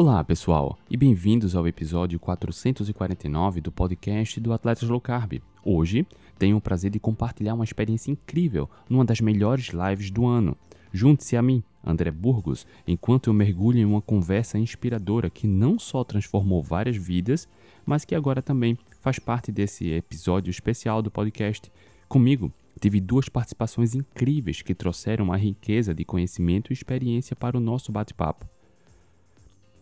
Olá, pessoal, e bem-vindos ao episódio 449 do podcast do Atletas Low Carb. Hoje tenho o prazer de compartilhar uma experiência incrível numa das melhores lives do ano. Junte-se a mim, André Burgos, enquanto eu mergulho em uma conversa inspiradora que não só transformou várias vidas, mas que agora também faz parte desse episódio especial do podcast. Comigo, tive duas participações incríveis que trouxeram uma riqueza de conhecimento e experiência para o nosso bate-papo.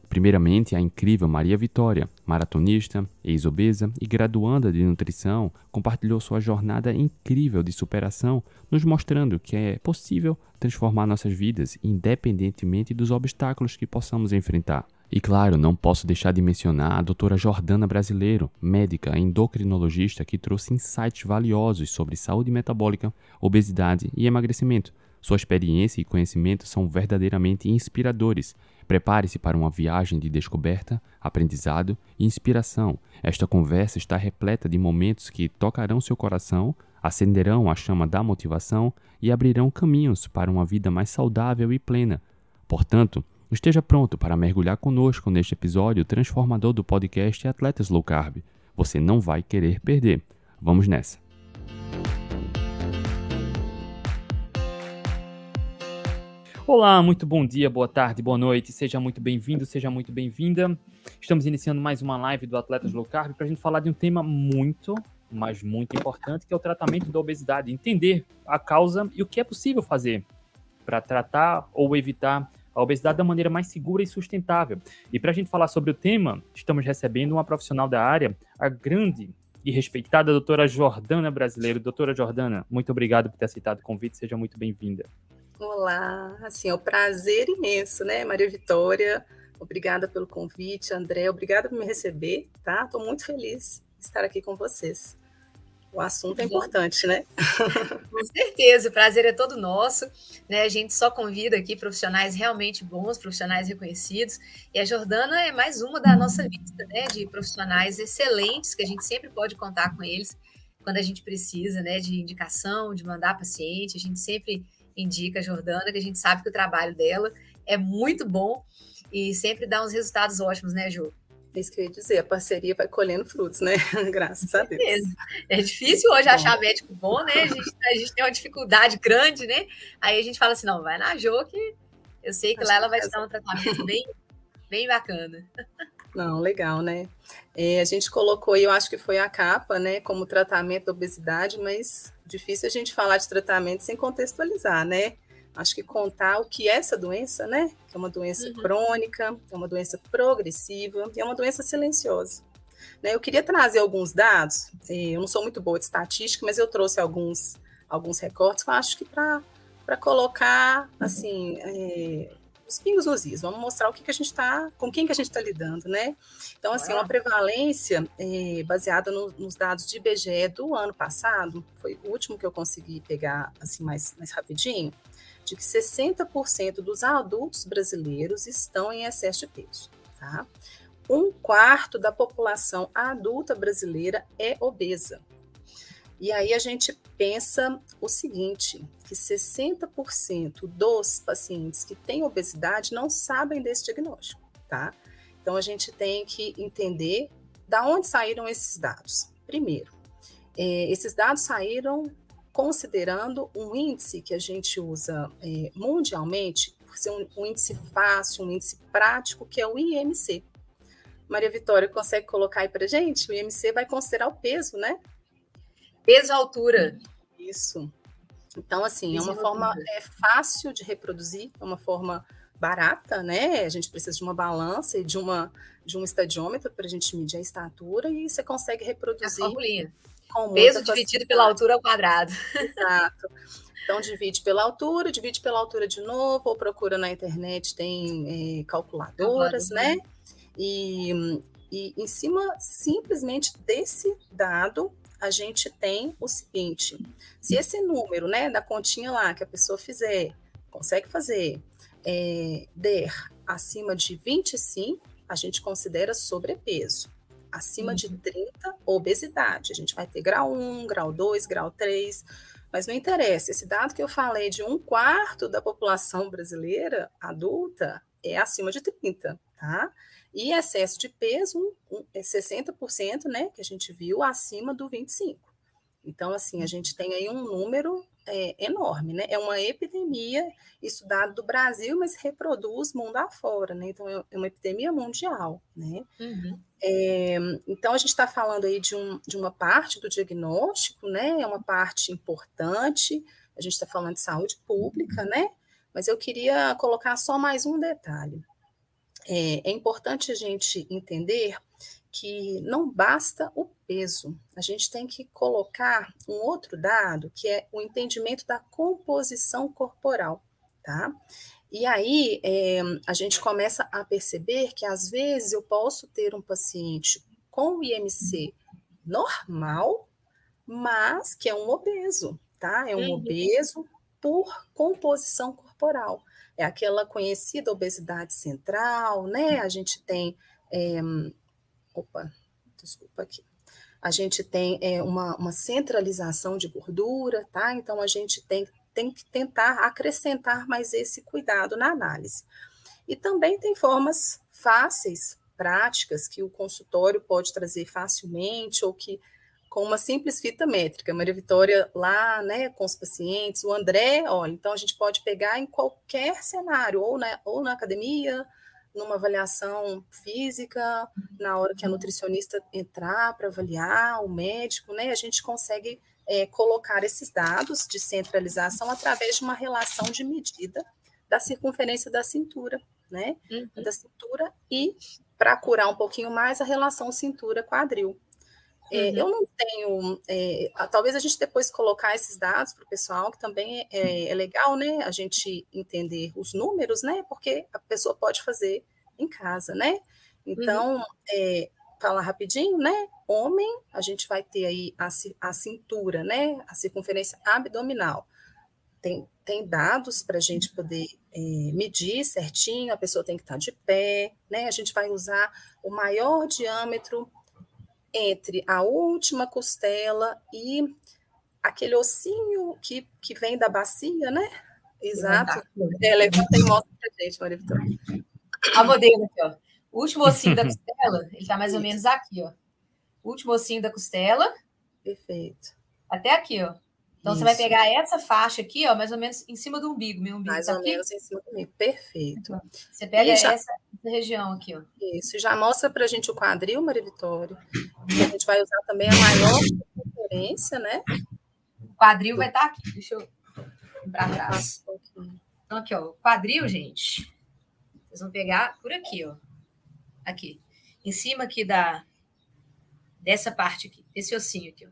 Primeiramente, a incrível Maria Vitória, maratonista, ex-obesa e graduanda de nutrição, compartilhou sua jornada incrível de superação, nos mostrando que é possível transformar nossas vidas independentemente dos obstáculos que possamos enfrentar. E claro, não posso deixar de mencionar a doutora Jordana Brasileiro, médica endocrinologista que trouxe insights valiosos sobre saúde metabólica, obesidade e emagrecimento. Sua experiência e conhecimento são verdadeiramente inspiradores Prepare-se para uma viagem de descoberta, aprendizado e inspiração. Esta conversa está repleta de momentos que tocarão seu coração, acenderão a chama da motivação e abrirão caminhos para uma vida mais saudável e plena. Portanto, esteja pronto para mergulhar conosco neste episódio transformador do podcast Atletas Low Carb. Você não vai querer perder. Vamos nessa! Olá, muito bom dia, boa tarde, boa noite, seja muito bem-vindo, seja muito bem-vinda. Estamos iniciando mais uma live do Atletas Low Carb para a gente falar de um tema muito, mas muito importante, que é o tratamento da obesidade. Entender a causa e o que é possível fazer para tratar ou evitar a obesidade da maneira mais segura e sustentável. E para a gente falar sobre o tema, estamos recebendo uma profissional da área, a grande e respeitada doutora Jordana Brasileiro. Doutora Jordana, muito obrigado por ter aceitado o convite, seja muito bem-vinda. Olá, assim, é um prazer imenso, né, Maria Vitória? Obrigada pelo convite, André, obrigada por me receber, tá? Estou muito feliz de estar aqui com vocês. O assunto é importante, né? Com certeza, o prazer é todo nosso. Né? A gente só convida aqui profissionais realmente bons, profissionais reconhecidos. E a Jordana é mais uma da nossa lista né? de profissionais excelentes, que a gente sempre pode contar com eles quando a gente precisa né? de indicação, de mandar paciente. A gente sempre indica a Jordana, que a gente sabe que o trabalho dela é muito bom e sempre dá uns resultados ótimos, né, Ju? É isso que eu ia dizer, a parceria vai colhendo frutos, né? Graças a Deus. É difícil hoje achar médico bom, né? A gente, a gente, tem uma dificuldade grande, né? Aí a gente fala assim, não, vai na Jo que eu sei que Acho lá ela vai estar um tratamento bem, bem bacana. Não, legal, né? É, a gente colocou, eu acho que foi a capa, né, como tratamento da obesidade, mas difícil a gente falar de tratamento sem contextualizar, né? Acho que contar o que é essa doença, né? Que é uma doença uhum. crônica, é uma doença progressiva e é uma doença silenciosa. Né? Eu queria trazer alguns dados, é, eu não sou muito boa de estatística, mas eu trouxe alguns, alguns recortes que eu acho que para colocar, assim, é, os pingos nos is, vamos mostrar o que, que a gente está, com quem que a gente está lidando, né? Então, assim, uma prevalência é, baseada no, nos dados de IBGE do ano passado, foi o último que eu consegui pegar, assim, mais, mais rapidinho, de que 60% dos adultos brasileiros estão em excesso de peso, tá? Um quarto da população adulta brasileira é obesa. E aí a gente pensa o seguinte, que 60% dos pacientes que têm obesidade não sabem desse diagnóstico, tá? Então a gente tem que entender da onde saíram esses dados. Primeiro, é, esses dados saíram considerando um índice que a gente usa é, mundialmente, por ser um, um índice fácil, um índice prático, que é o IMC. Maria Vitória consegue colocar aí para gente? O IMC vai considerar o peso, né? Peso altura. Isso. Então, assim, é uma forma é, fácil de reproduzir, é uma forma barata, né? A gente precisa de uma balança e de, uma, de um estadiômetro para a gente medir a estatura e você consegue reproduzir. Com Peso dividido pela altura ao quadrado. Exato. Então, divide pela altura, divide pela altura de novo, ou procura na internet, tem é, calculadoras, né? E, e em cima simplesmente desse dado, a gente tem o seguinte: se esse número, né, da continha lá que a pessoa fizer, consegue fazer, é, der acima de 25, a gente considera sobrepeso. Acima uhum. de 30, obesidade. A gente vai ter grau 1, grau 2, grau 3. Mas não interessa, esse dado que eu falei de um quarto da população brasileira adulta é acima de 30, tá? E excesso de peso, é 60%, né, que a gente viu, acima do 25. Então, assim, a gente tem aí um número é, enorme, né? É uma epidemia estudada do Brasil, mas reproduz mundo afora, né? Então, é, é uma epidemia mundial, né? Uhum. É, então, a gente está falando aí de, um, de uma parte do diagnóstico, né? É uma parte importante, a gente está falando de saúde pública, né? Mas eu queria colocar só mais um detalhe. É, é importante a gente entender que não basta o peso, a gente tem que colocar um outro dado, que é o entendimento da composição corporal, tá? E aí é, a gente começa a perceber que às vezes eu posso ter um paciente com IMC normal, mas que é um obeso, tá? É um uhum. obeso por composição corporal. É aquela conhecida obesidade central, né? A gente tem é, opa, desculpa aqui. A gente tem é, uma, uma centralização de gordura, tá? Então a gente tem, tem que tentar acrescentar mais esse cuidado na análise. E também tem formas fáceis, práticas, que o consultório pode trazer facilmente, ou que com uma simples fita métrica. Maria Vitória lá, né, com os pacientes, o André, olha, então a gente pode pegar em qualquer cenário, ou na, ou na academia, numa avaliação física, na hora que a nutricionista entrar para avaliar, o médico, né, a gente consegue é, colocar esses dados de centralização através de uma relação de medida da circunferência da cintura, né, uhum. da cintura e para curar um pouquinho mais a relação cintura-quadril. É, uhum. Eu não tenho. É, talvez a gente depois colocar esses dados para o pessoal, que também é, é, legal, né? A gente entender os números, né? Porque a pessoa pode fazer em casa, né? Então, uhum. É, falar rapidinho, né? Homem, a gente vai ter aí a, a cintura, né? A circunferência abdominal. Tem, tem dados para a gente poder é, medir certinho, a pessoa tem que estar tá de pé, né? A gente vai usar o maior diâmetro entre a última costela e aquele ossinho que, que vem da bacia, né? Exato. É, levanta e mostra pra gente, Maria Vitória. A modelo aqui, ó. O último ossinho da costela, ele tá mais ou menos aqui, ó. O último ossinho da costela. Perfeito. Até aqui, ó. Então Isso. você vai pegar essa faixa aqui, ó, mais ou menos em cima do umbigo. Meu umbigo mais tá ou aqui. menos em cima do umbigo. Perfeito. Você pega já... essa, essa, região aqui, ó. Isso, já mostra pra gente o quadril, Maria Vitória. a gente vai usar também a maior referência, né? O quadril vai estar tá aqui. Deixa eu para trás. Então, aqui, ó. O quadril, gente. Vocês vão pegar por aqui, ó. Aqui. Em cima aqui da dessa parte aqui, esse ossinho aqui, ó.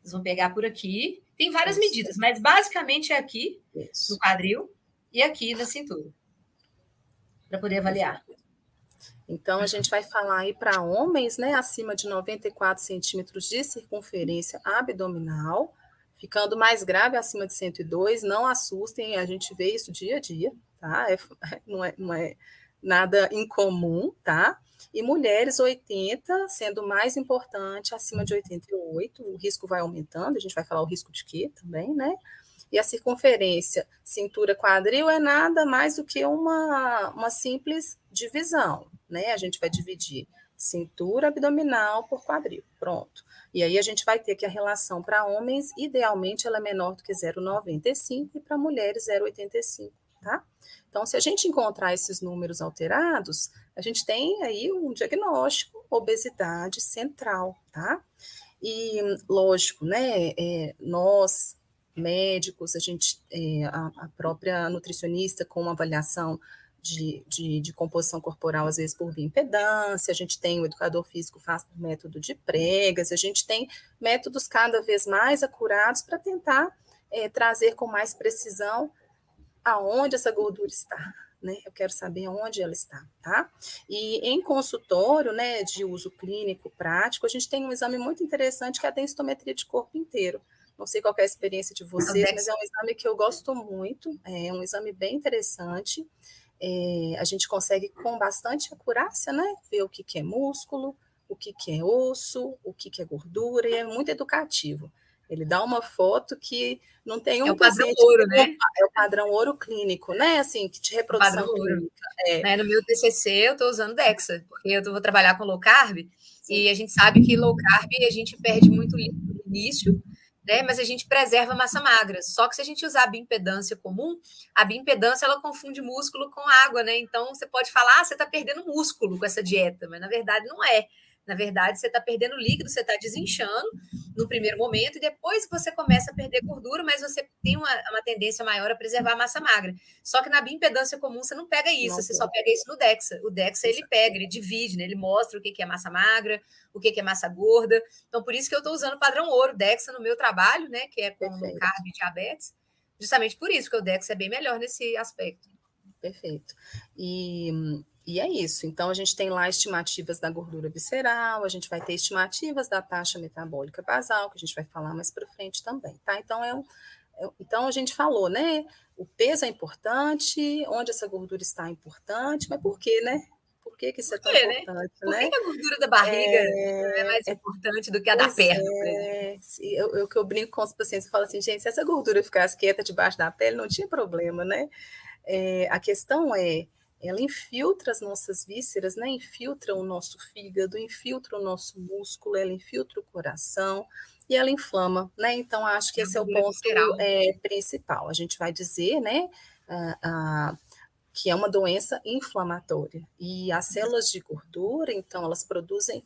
Vocês vão pegar por aqui. Tem várias medidas, mas basicamente é aqui Isso. no quadril e aqui na cintura. Para poder avaliar. Então, a gente vai falar aí para homens, né, acima de 94 centímetros de circunferência abdominal, ficando mais grave acima de 102. Não assustem, a gente vê isso dia a dia, tá? É, não, é, não é nada incomum, tá? E mulheres 80, sendo mais importante, acima de 88, o risco vai aumentando, a gente vai falar o risco de quê também, né? E a circunferência cintura-quadril é nada mais do que uma, uma simples divisão, né? A gente vai dividir cintura abdominal por quadril, pronto. E aí a gente vai ter que a relação para homens, idealmente, ela é menor do que 0,95 e para mulheres 0,85, tá? Então, se a gente encontrar esses números alterados, a gente tem aí um diagnóstico obesidade central, tá? E, lógico, né, é, nós, médicos, a gente, é, a, a, própria nutricionista com uma avaliação de, de, de, composição corporal, às vezes por bioimpedância, a gente tem o educador físico faz por método de pregas, a gente tem métodos cada vez mais acurados para tentar é, trazer com mais precisão aonde essa gordura está, né? Eu quero saber onde ela está, tá? E em consultório, né, de uso clínico prático, a gente tem um exame muito interessante que é a densitometria de corpo inteiro. Não sei qual é a experiência de vocês, mas é um exame que eu gosto muito, é um exame bem interessante. É, a gente consegue, com bastante acurácia, né, ver o que, que é músculo, o que, que é osso, o que, que é gordura, e é muito educativo. Ele dá uma foto que não tem um é o padrão ouro, né? É o padrão ouro clínico, né? Assim, que de reprodução clínica. É. Né, no meu TCC eu estou usando Dexa, porque eu vou trabalhar com low carb Sim. e a gente sabe que low carb a gente perde muito no início, né? Mas a gente preserva massa magra. Só que se a gente usar a bioimpedância comum, a bioimpedância ela confunde músculo com água, né? Então você pode falar, ah, você está perdendo músculo com essa dieta, mas na verdade não é. Na verdade, você está perdendo líquido, você está desinchando no primeiro momento, e depois você começa a perder gordura, mas você tem uma, uma tendência maior a preservar a massa magra. Só que na bioimpedância comum você não pega isso, não você só pega isso no DEXA. O DEXA ele pega, ele divide, né? ele mostra o que é massa magra, o que é massa gorda. Então, por isso que eu estou usando o padrão ouro, DEXA, no meu trabalho, né? Que é com carb e diabetes. Justamente por isso, que o DEXA é bem melhor nesse aspecto. Perfeito. E e é isso. Então, a gente tem lá estimativas da gordura visceral, a gente vai ter estimativas da taxa metabólica basal, que a gente vai falar mais para frente também, tá? Então, é um, é, então, a gente falou, né? O peso é importante, onde essa gordura está é importante, mas por quê, né? Por que, que isso é tão né? importante, Por né? que a gordura da barriga é, é mais é, importante do que a da perna? É, eu, eu, que eu brinco com os pacientes, eu falo assim, gente, se essa gordura ficasse quieta debaixo da pele, não tinha problema, né? É, a questão é, ela infiltra as nossas vísceras, né? infiltra o nosso fígado, infiltra o nosso músculo, ela infiltra o coração e ela inflama, né? Então, acho que esse é o ponto é, principal. A gente vai dizer, né, que é uma doença inflamatória. E as células de gordura, então, elas produzem,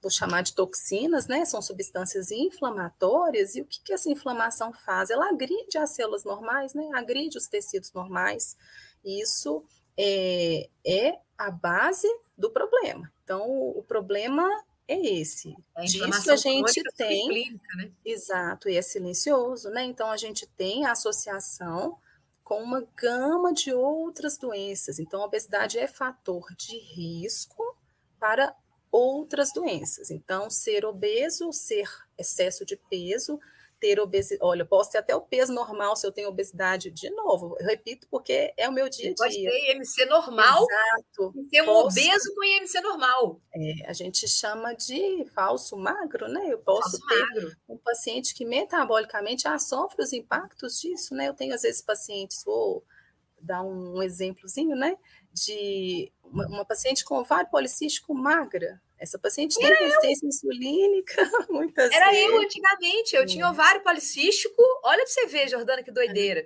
vou chamar de toxinas, né? São substâncias inflamatórias. E o que, que essa inflamação faz? Ela agride as células normais, né? Agride os tecidos normais. Isso é, é a base do problema. Então, o problema é esse. A Disso a gente tem. Clínica, né? Exato, e é silencioso, né? Então, a gente tem a associação com uma gama de outras doenças. Então, a obesidade é fator de risco para outras doenças. Então, ser obeso, ser excesso de peso, ter obesidade. Olha, posso ter até o peso normal se eu tenho obesidade. De novo, eu repito, porque é o meu dia a dia. Pode ter IMC normal Exato. e ter um posso... obeso com IMC normal. É, a gente chama de falso magro, né? Eu posso falso ter magro. um paciente que metabolicamente já sofre os impactos disso, né? Eu tenho, às vezes, pacientes, vou dar um exemplozinho, né? De uma, uma paciente com ovário policístico magra, essa paciente tem resistência insulínica, muitas Era vezes. eu antigamente, eu tinha ovário policístico. Olha para você ver, Jordana, que doideira.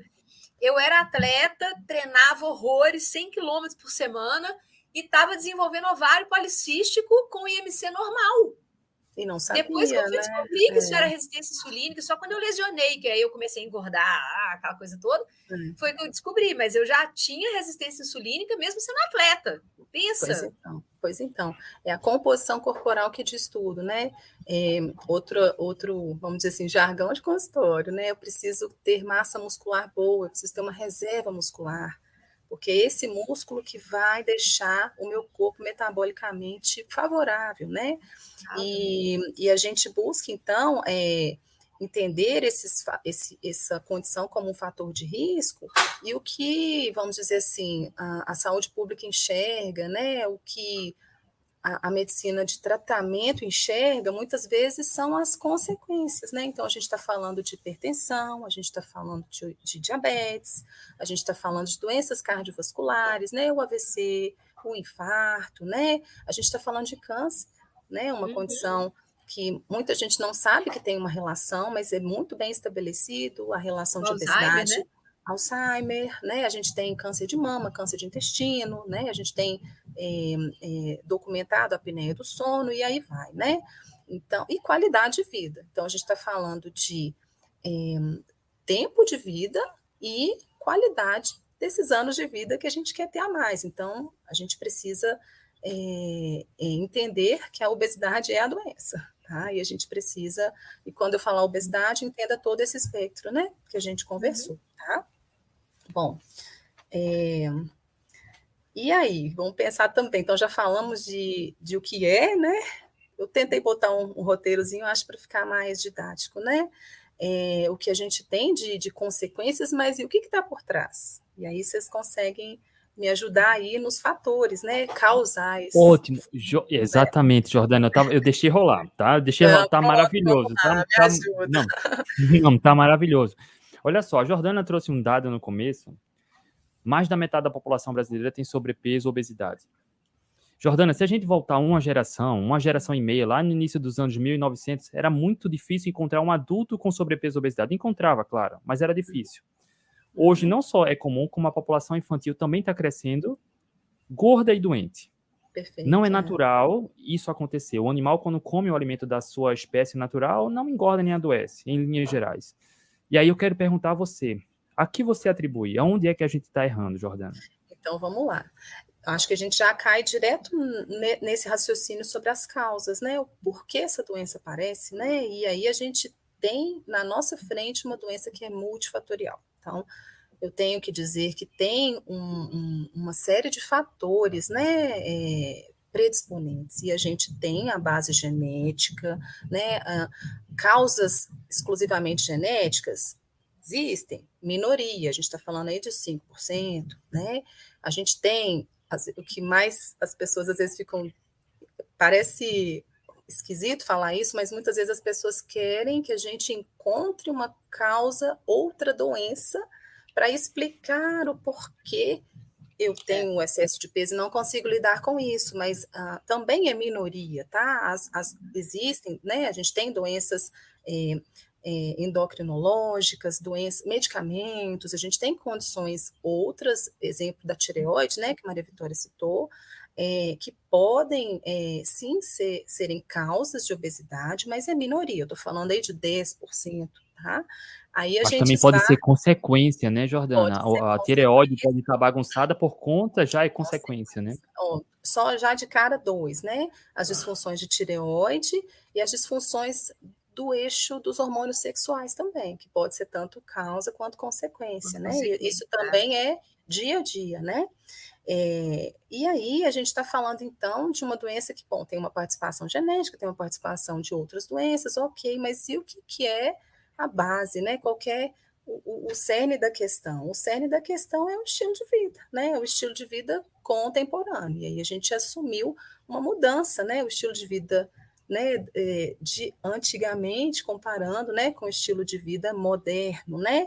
Eu era atleta, treinava horrores, 100 quilômetros por semana, e estava desenvolvendo ovário policístico com IMC normal. E não sabia, Depois que eu né? descobri que isso era resistência insulínica, só quando eu lesionei, que aí eu comecei a engordar, ah, aquela coisa toda, é. foi que eu descobri, mas eu já tinha resistência insulínica mesmo sendo atleta. Pensa. Pois então, pois então. É a composição corporal que diz tudo, né? É, outro, outro, vamos dizer assim, jargão de consultório, né? Eu preciso ter massa muscular boa, eu preciso ter uma reserva muscular porque é esse músculo que vai deixar o meu corpo metabolicamente favorável, né? Ah, e, e, a gente busca, então, é, entender esses, esse, essa condição como um fator de risco e o que, vamos dizer assim, a, a saúde pública enxerga, né? O que a, a, medicina de tratamento enxerga, muitas vezes são as consequências, né? Então, a gente está falando de hipertensão, a gente está falando de, de, diabetes, a gente está falando de doenças cardiovasculares, né? O AVC, o infarto, né? A gente está falando de câncer, né? Uma uhum. condição que muita gente não sabe que tem uma relação, mas é muito bem estabelecido a relação o de obesidade. Né? Alzheimer, né? A gente tem câncer de mama, câncer de intestino, né? A gente tem é, é, documentado a apneia do sono e aí vai, né? Então, e qualidade de vida. Então, a gente está falando de é, tempo de vida e qualidade desses anos de vida que a gente quer ter a mais. Então, a gente precisa entender que a obesidade é a doença, tá? E a gente precisa, e quando eu falar obesidade, entenda todo esse espectro, né? Que a gente conversou, uhum. tá? Bom, é, e aí, vamos pensar também. Então, já falamos de, de o que é, né? Eu tentei botar um, um roteirozinho, acho, para ficar mais didático, né? É, o que a gente tem de, de consequências, mas e o que está por trás? E aí vocês conseguem me ajudar aí nos fatores, né, causais. Ótimo, jo exatamente, Jordana, eu, tava, eu deixei rolar, tá? Eu deixei rolar, tá maravilhoso. Tá, tá, não, não, tá maravilhoso. Olha só, a Jordana trouxe um dado no começo, mais da metade da população brasileira tem sobrepeso ou obesidade. Jordana, se a gente voltar uma geração, uma geração e meia, lá no início dos anos 1900, era muito difícil encontrar um adulto com sobrepeso ou obesidade. Encontrava, claro, mas era difícil. Hoje não só é comum, como a população infantil também está crescendo gorda e doente. Perfeito, não é, é natural isso acontecer. O animal, quando come o alimento da sua espécie natural, não engorda nem adoece, em linhas gerais. E aí eu quero perguntar a você, a que você atribui? Aonde é que a gente está errando, Jordana? Então vamos lá. Acho que a gente já cai direto nesse raciocínio sobre as causas, né? O porquê essa doença aparece, né? E aí a gente tem na nossa frente uma doença que é multifatorial. Então, eu tenho que dizer que tem um, um, uma série de fatores, né, é, predisponentes, e a gente tem a base genética, né, causas exclusivamente genéticas, existem, minoria, a gente está falando aí de 5%, né, a gente tem, o que mais as pessoas às vezes ficam, parece esquisito falar isso, mas muitas vezes as pessoas querem que a gente encontre uma causa, outra doença, para explicar o porquê eu tenho um excesso de peso e não consigo lidar com isso, mas uh, também é minoria, tá? As, as, existem, né? A gente tem doenças é, é, endocrinológicas, doenças, medicamentos, a gente tem condições outras, exemplo da tireoide, né? Que Maria Vitória citou, é, que podem é, sim ser, serem causas de obesidade, mas é minoria, eu estou falando aí de 10%, tá? Aí a mas gente também está... pode ser consequência, né, Jordana? A, a tireoide pode estar bagunçada por conta, já é consequência, né? Só já de cara dois, né? As disfunções de tireoide e as disfunções do eixo dos hormônios sexuais também, que pode ser tanto causa quanto consequência, né? E isso também é dia a dia, né? É, e aí a gente está falando então de uma doença que, bom, tem uma participação genética, tem uma participação de outras doenças, ok, mas e o que, que é a base, né? Qualquer é o, o, cerne da questão? O cerne da questão é o estilo de vida, né? O estilo de vida contemporâneo. E aí a gente assumiu uma mudança, né? O estilo de vida né, é, de antigamente, comparando né, com o estilo de vida moderno, né?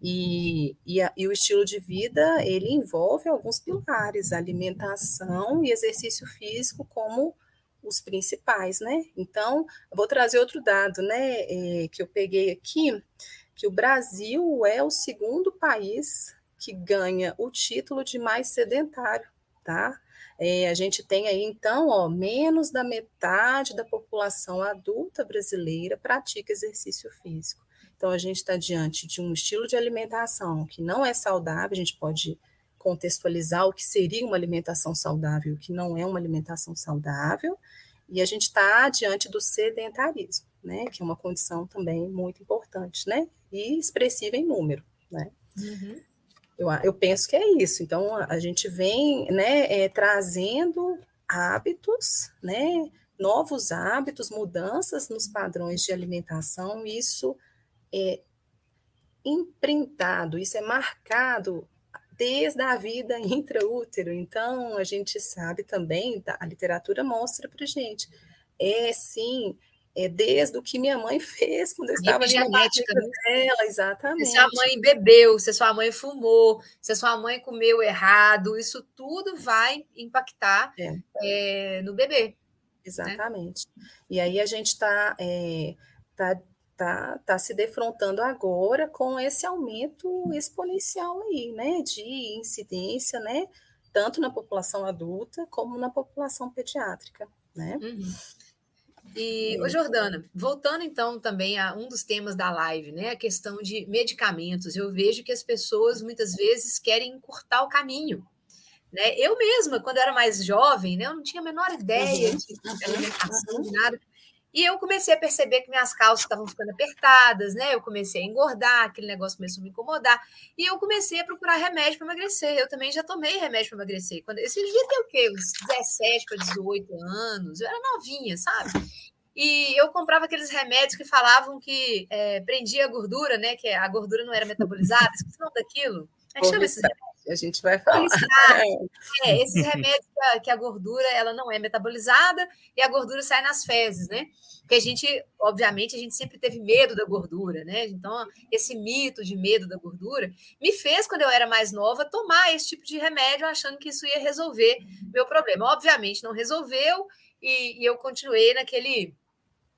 E, e, a, e, o estilo de vida, ele envolve alguns pilares, alimentação e exercício físico como os principais, né? Então, vou trazer outro dado, né, é, que eu peguei aqui, que o Brasil é o segundo país que ganha o título de mais sedentário, tá? É, a gente tem aí, então, ó, menos da metade da população adulta brasileira pratica exercício físico. Então, a gente está diante de um estilo de alimentação que não é saudável, a gente pode contextualizar o que seria uma alimentação saudável, o que não é uma alimentação saudável, e a gente está diante do sedentarismo, né, que é uma condição também muito importante, né, e expressiva em número, né. Uhum. Eu, eu penso que é isso. Então, a gente vem né, é, trazendo hábitos, né, novos hábitos, mudanças nos padrões de alimentação, isso é imprintado, isso é marcado desde a vida intraútero. Então, a gente sabe também, a literatura mostra para gente, é sim, é desde o que minha mãe fez quando eu estava na genética né? dela, exatamente. Se sua mãe bebeu, se sua mãe fumou, se sua mãe comeu errado, isso tudo vai impactar é. É, no bebê. Né? Exatamente. Né? E aí a gente está é, tá tá, tá se defrontando agora com esse aumento exponencial aí, né, de incidência, né, tanto na população adulta como na população pediátrica, né. Uhum. E, é. ô Jordana, voltando então também a um dos temas da live, né, a questão de medicamentos, eu vejo que as pessoas muitas vezes querem encurtar o caminho, né? Eu mesma, quando eu era mais jovem, né, eu não tinha a menor ideia uhum. de alimentação, de nada. E eu comecei a perceber que minhas calças estavam ficando apertadas, né? Eu comecei a engordar, aquele negócio começou a me incomodar. E eu comecei a procurar remédio para emagrecer. Eu também já tomei remédio para emagrecer. Quando esse dia tem o quê? Uns 17 para 18 anos. Eu era novinha, sabe? E eu comprava aqueles remédios que falavam que é, prendia a gordura, né? Que a gordura não era metabolizada. Esqueci o nome daquilo. É chama esse remédio? A gente vai falar. É, esses remédios que a, que a, gordura ela não é metabolizada e a gordura sai nas fezes, né? Porque a gente, obviamente, a gente sempre teve medo da gordura, né? Então, esse mito de medo da gordura me fez, quando eu era mais nova, tomar esse tipo de remédio achando que isso ia resolver meu problema. Obviamente, não resolveu e, e eu continuei naquele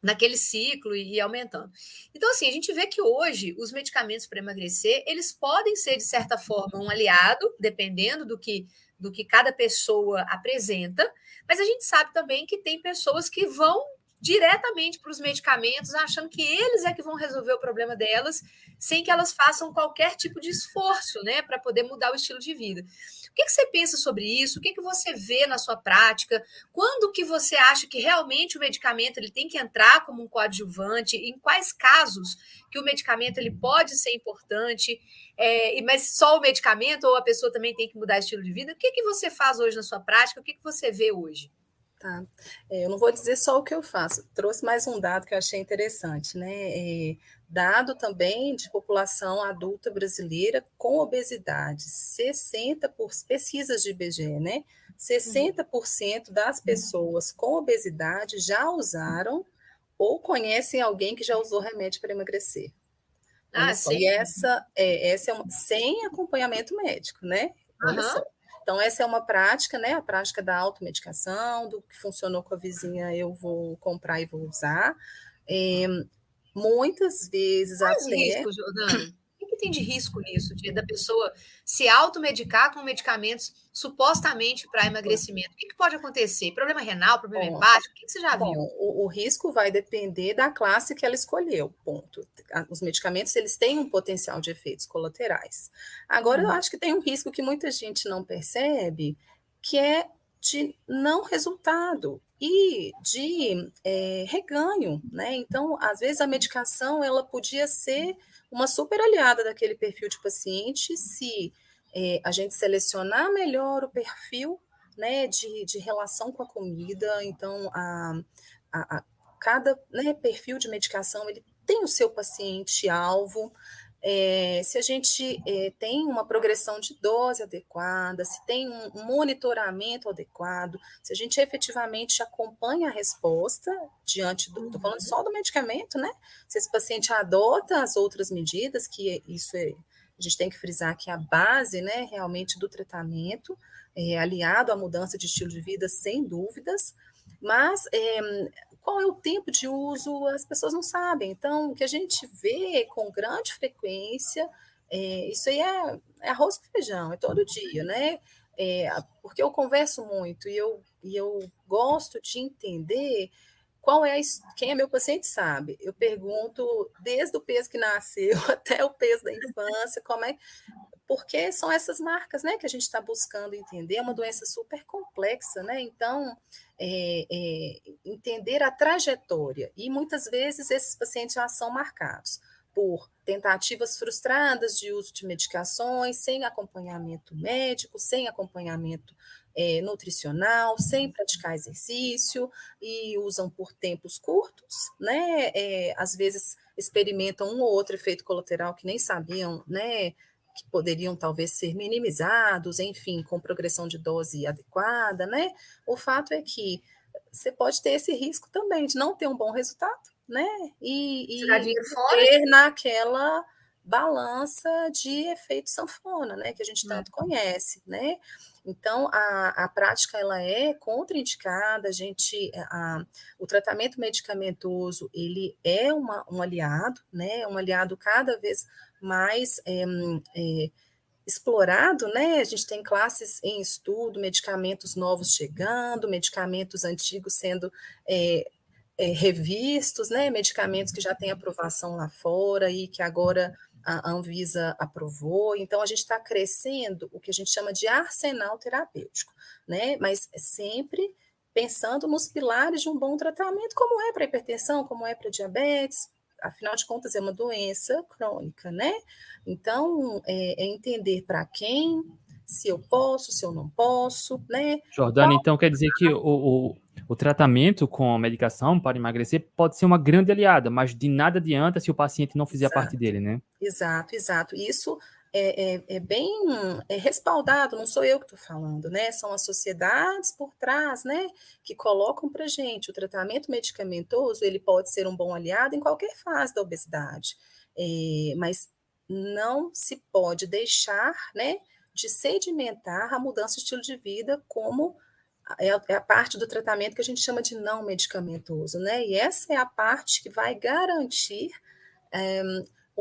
naquele ciclo e, aumentando. Então, assim, a gente vê que hoje os medicamentos para emagrecer, eles podem ser, de certa forma, um aliado, dependendo do que, do que cada pessoa apresenta, mas a gente sabe também que tem pessoas que vão diretamente para os medicamentos, achando que eles é que vão resolver o problema delas, sem que elas façam qualquer tipo de esforço, né, para poder mudar o estilo de vida. O que, que você pensa sobre isso? O que, que você vê na sua prática? Quando que você acha que realmente o medicamento ele tem que entrar como um coadjuvante? Em quais casos que o medicamento ele pode ser importante? É, mas só o medicamento ou a pessoa também tem que mudar estilo de vida? O que, que você faz hoje na sua prática? O que, que você vê hoje? Tá. É, eu não vou dizer só o que eu faço. Trouxe mais um dado que eu achei interessante, né? É, dado também de população adulta brasileira com obesidade, 60 por pesquisas de IBGE, né? 60% das uhum. pessoas com obesidade já usaram ou conhecem alguém que já usou remédio para emagrecer. Ah, sim. E essa é, essa é uma, sem acompanhamento médico, né? Uhum. Então, essa é uma prática, né? A prática da automedicação, do que funcionou com a vizinha, eu vou comprar e vou usar. É, muitas vezes Quais até. Risco, Jordana? Que tem de risco nisso, de, da pessoa se automedicar com medicamentos supostamente para emagrecimento? O que, que, pode acontecer? Problema renal, problema bom, hepático? O que, que, você já bom, viu? O, o, risco vai depender da classe que ela escolheu, ponto. Os medicamentos, eles têm um potencial de efeitos colaterais. Agora, eu uhum. acho que tem um risco que muita gente não percebe, que é de não resultado e de é, reganho, né? Então, às vezes a medicação ela podia ser uma super aliada daquele perfil de paciente se é, a gente selecionar melhor o perfil, né, de, de relação com a comida. Então, a, a, a cada né, perfil de medicação ele tem o seu paciente alvo, é, se a gente é, tem uma progressão de dose adequada, se tem um monitoramento adequado, se a gente efetivamente acompanha a resposta diante do. Estou falando só do medicamento, né? Se esse paciente adota as outras medidas, que isso é, a gente tem que frisar que é a base, né, realmente do tratamento, é, aliado à mudança de estilo de vida, sem dúvidas, mas é, qual é o tempo de uso, as pessoas não sabem. Então, o que a gente vê com grande frequência, é, isso aí é, é, arroz com feijão, é todo dia, né? É, porque eu converso muito e eu, e eu gosto de entender qual é a, quem é meu paciente sabe. Eu pergunto desde o peso que nasceu até o peso da infância, como é, porque são essas marcas, né, que a gente está buscando entender. É uma doença super complexa, né? Então é, é, entender a trajetória. E muitas vezes esses pacientes já são marcados por tentativas frustradas de uso de medicações, sem acompanhamento médico, sem acompanhamento é, nutricional, sem praticar exercício, e usam por tempos curtos, né? É, às vezes experimentam um ou outro efeito colateral que nem sabiam, né? Que poderiam talvez ser minimizados, enfim, com progressão de dose adequada, né? O fato é que você pode ter esse risco também de não ter um bom resultado, né? E, e ter naquela balança de efeito sanfona, né? Que a gente tanto uhum. conhece, né? Então, a, a prática ela é contraindicada, a gente, a, o tratamento medicamentoso, ele é uma, um aliado, né? Um aliado cada vez mais é, é, explorado, né? A gente tem classes em estudo, medicamentos novos chegando, medicamentos antigos sendo é, revistos, né? Medicamentos que já têm aprovação lá fora e que agora a Anvisa aprovou. Então, a gente está crescendo o que a gente chama de arsenal terapêutico, né? Mas sempre pensando nos pilares de um bom tratamento, como é para hipertensão, como é para diabetes, afinal de contas, é uma doença crônica, né? Então, é, é entender para quem, se eu posso, se eu não posso, né? Jordana, então quer dizer que o, o, o, tratamento com a medicação para emagrecer pode ser uma grande aliada, mas de nada adianta se o paciente não fizer exato, parte dele, né? Exato, exato. Isso é, é, é, bem é respaldado, não sou eu que estou falando, né? São as sociedades por trás, né? Que colocam para gente o tratamento medicamentoso, ele pode ser um bom aliado em qualquer fase da obesidade, é, mas não se pode deixar, né? De sedimentar a mudança de estilo de vida como é a, é a parte do tratamento que a gente chama de não medicamentoso, né? E essa é a parte que vai garantir é,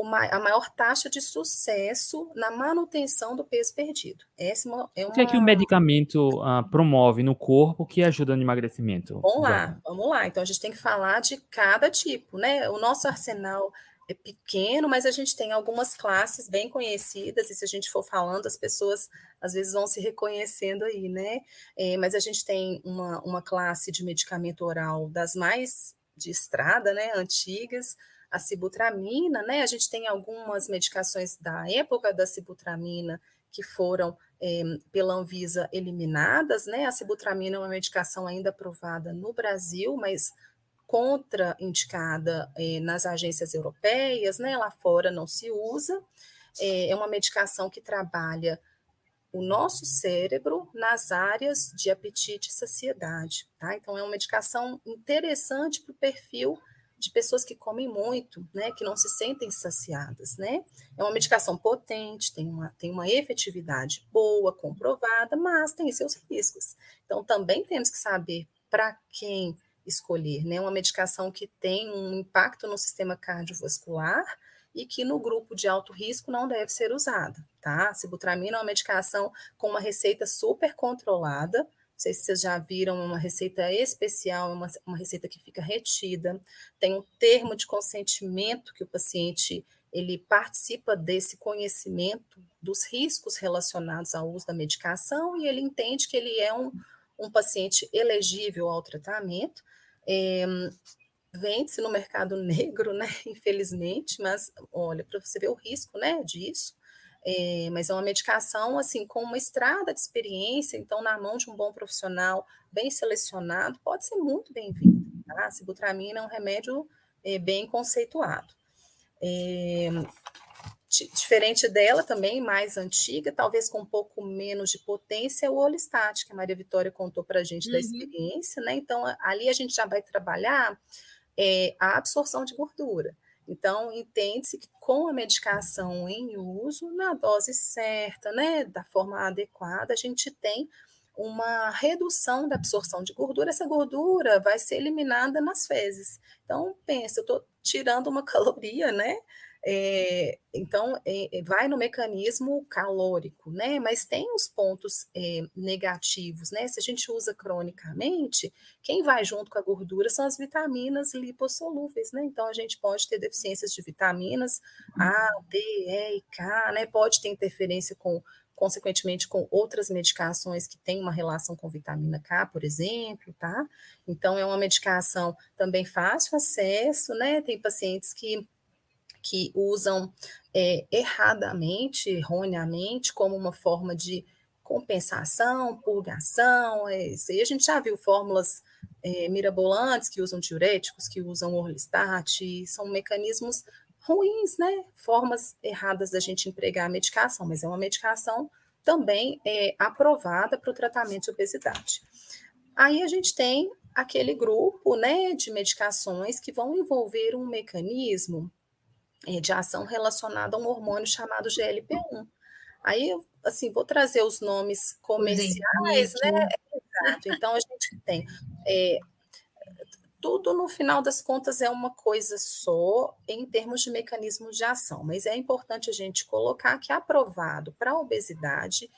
a maior taxa de sucesso na manutenção do peso perdido. Essa é uma... O que é que o medicamento uh, promove no corpo que ajuda no emagrecimento? Vamos lá, vamos lá. Então a gente tem que falar de cada tipo, né? O nosso arsenal é pequeno, mas a gente tem algumas classes bem conhecidas, e se a gente for falando, as pessoas às vezes vão se reconhecendo aí, né? É, mas a gente tem uma, uma classe de medicamento oral das mais de estrada, né? Antigas, a sibutramina, né? A gente tem algumas medicações da época da sibutramina que foram é, pela Anvisa eliminadas, né? A sibutramina é uma medicação ainda aprovada no Brasil, mas contraindicada é, nas agências europeias, né? Lá fora não se usa. É, é uma medicação que trabalha o nosso cérebro nas áreas de apetite e saciedade, tá? Então é uma medicação interessante para o perfil de pessoas que comem muito, né, que não se sentem saciadas, né? É uma medicação potente, tem uma, tem uma efetividade boa, comprovada, mas tem seus riscos. Então também temos que saber para quem escolher, né? Uma medicação que tem um impacto no sistema cardiovascular e que no grupo de alto risco não deve ser usada, tá? Sibutramina é uma medicação com uma receita super controlada, sei se vocês já viram uma receita especial, uma, uma receita que fica retida, tem um termo de consentimento que o paciente ele participa desse conhecimento dos riscos relacionados ao uso da medicação e ele entende que ele é um, um paciente elegível ao tratamento é, Vende-se no mercado negro, né? Infelizmente, mas olha, para você ver o risco, né, disso. É, mas é uma medicação assim com uma estrada de experiência, então na mão de um bom profissional bem selecionado pode ser muito bem-vinda. Tá? A sibutramina é um remédio é, bem conceituado. É, diferente dela, também mais antiga, talvez com um pouco menos de potência, é o Olistat, que a Maria Vitória contou para a gente uhum. da experiência, né? Então, ali a gente já vai trabalhar é, a absorção de gordura. Então, entende-se que com a medicação em uso, na dose certa, né, da forma adequada, a gente tem uma redução da absorção de gordura, essa gordura vai ser eliminada nas fezes. Então, pensa, eu estou tirando uma caloria, né? É, então, é, vai no mecanismo calórico, né? Mas tem os pontos é, negativos, né? Se a gente usa cronicamente, quem vai junto com a gordura são as vitaminas lipossolúveis, né? Então, a gente pode ter deficiências de vitaminas A, D, E e K, né? Pode ter interferência com consequentemente com outras medicações que têm uma relação com vitamina K, por exemplo, tá? Então é uma medicação também fácil acesso, né? Tem pacientes que que usam é, erradamente, erroneamente, como uma forma de compensação, purgação. É, a gente já viu fórmulas é, mirabolantes que usam diuréticos, que usam orlistat, são mecanismos ruins, né? Formas erradas da gente empregar a medicação, mas é uma medicação também é, aprovada para o tratamento de obesidade. Aí a gente tem aquele grupo, né, de medicações que vão envolver um mecanismo de ação relacionada a um hormônio chamado GLP-1. Aí, assim, vou trazer os nomes comerciais, né? Exato. Então, a gente tem é, tudo no final das contas é uma coisa só em termos de mecanismo de ação, mas é importante a gente colocar que aprovado para a obesidade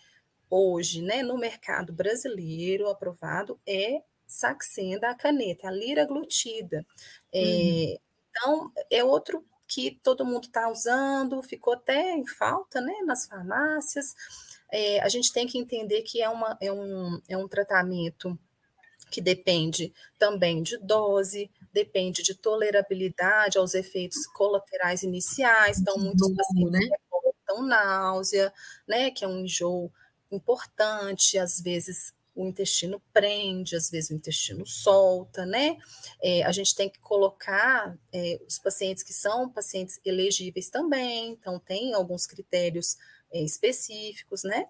hoje, né, no mercado brasileiro, aprovado é Saxenda, a caneta, a liraglutida. É, uhum. Então, é outro que todo mundo está usando, ficou até em falta né, nas farmácias. É, a gente tem que entender que é, uma, é, um, é um tratamento que depende também de dose, depende de tolerabilidade aos efeitos colaterais iniciais. Então, muitos pacientes né? reportam náusea, né, que é um enjoo importante, às vezes o intestino prende, às vezes o intestino solta, né? É, a gente tem que colocar é, os pacientes que são pacientes elegíveis também, então tem alguns critérios é, específicos, né?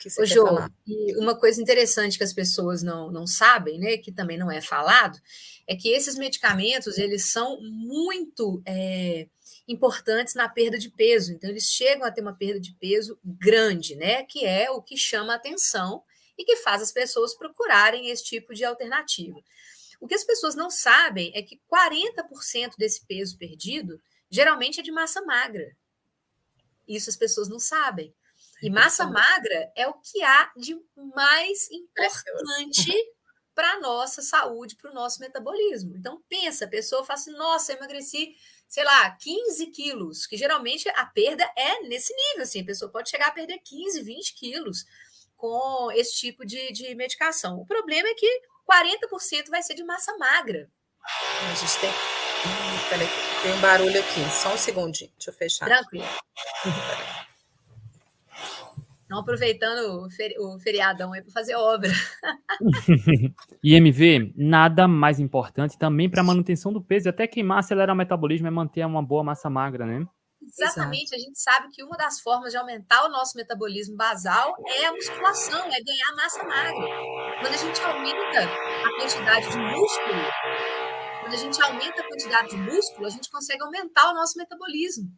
Que Ô, Jô, e uma coisa interessante que as pessoas não, não sabem, né, que também não é falado, é que esses medicamentos, eles são muito é, importantes na perda de peso. Então, eles chegam a ter uma perda de peso grande, né, que é o que chama atenção e que faz as pessoas procurarem esse tipo de alternativa. O que as pessoas não sabem é que 40% desse peso perdido geralmente é de massa magra. Isso as pessoas não sabem. E massa magra é o que há de mais importante para a nossa saúde, para o nosso metabolismo. Então, pensa, a pessoa fala assim, nossa, eu emagreci, sei lá, 15 quilos, que geralmente a perda é nesse nível, assim, a pessoa pode chegar a perder 15, 20 quilos com esse tipo de, de medicação. O problema é que 40% vai ser de massa magra. A gente tem. Hum, peraí, tem um barulho aqui. Só um segundinho. Deixa eu fechar. Tranquilo. Estão aproveitando o, feriadão aí para fazer obra. IMV, nada mais importante também para a manutenção do peso e até queimar, acelerar o metabolismo é manter uma boa massa magra, né? Exatamente, Exato. a gente sabe que uma das formas de aumentar o nosso metabolismo basal é a musculação, é ganhar massa magra. Quando a gente aumenta a quantidade de músculo, quando a gente aumenta a quantidade de músculo, a gente consegue aumentar o nosso metabolismo.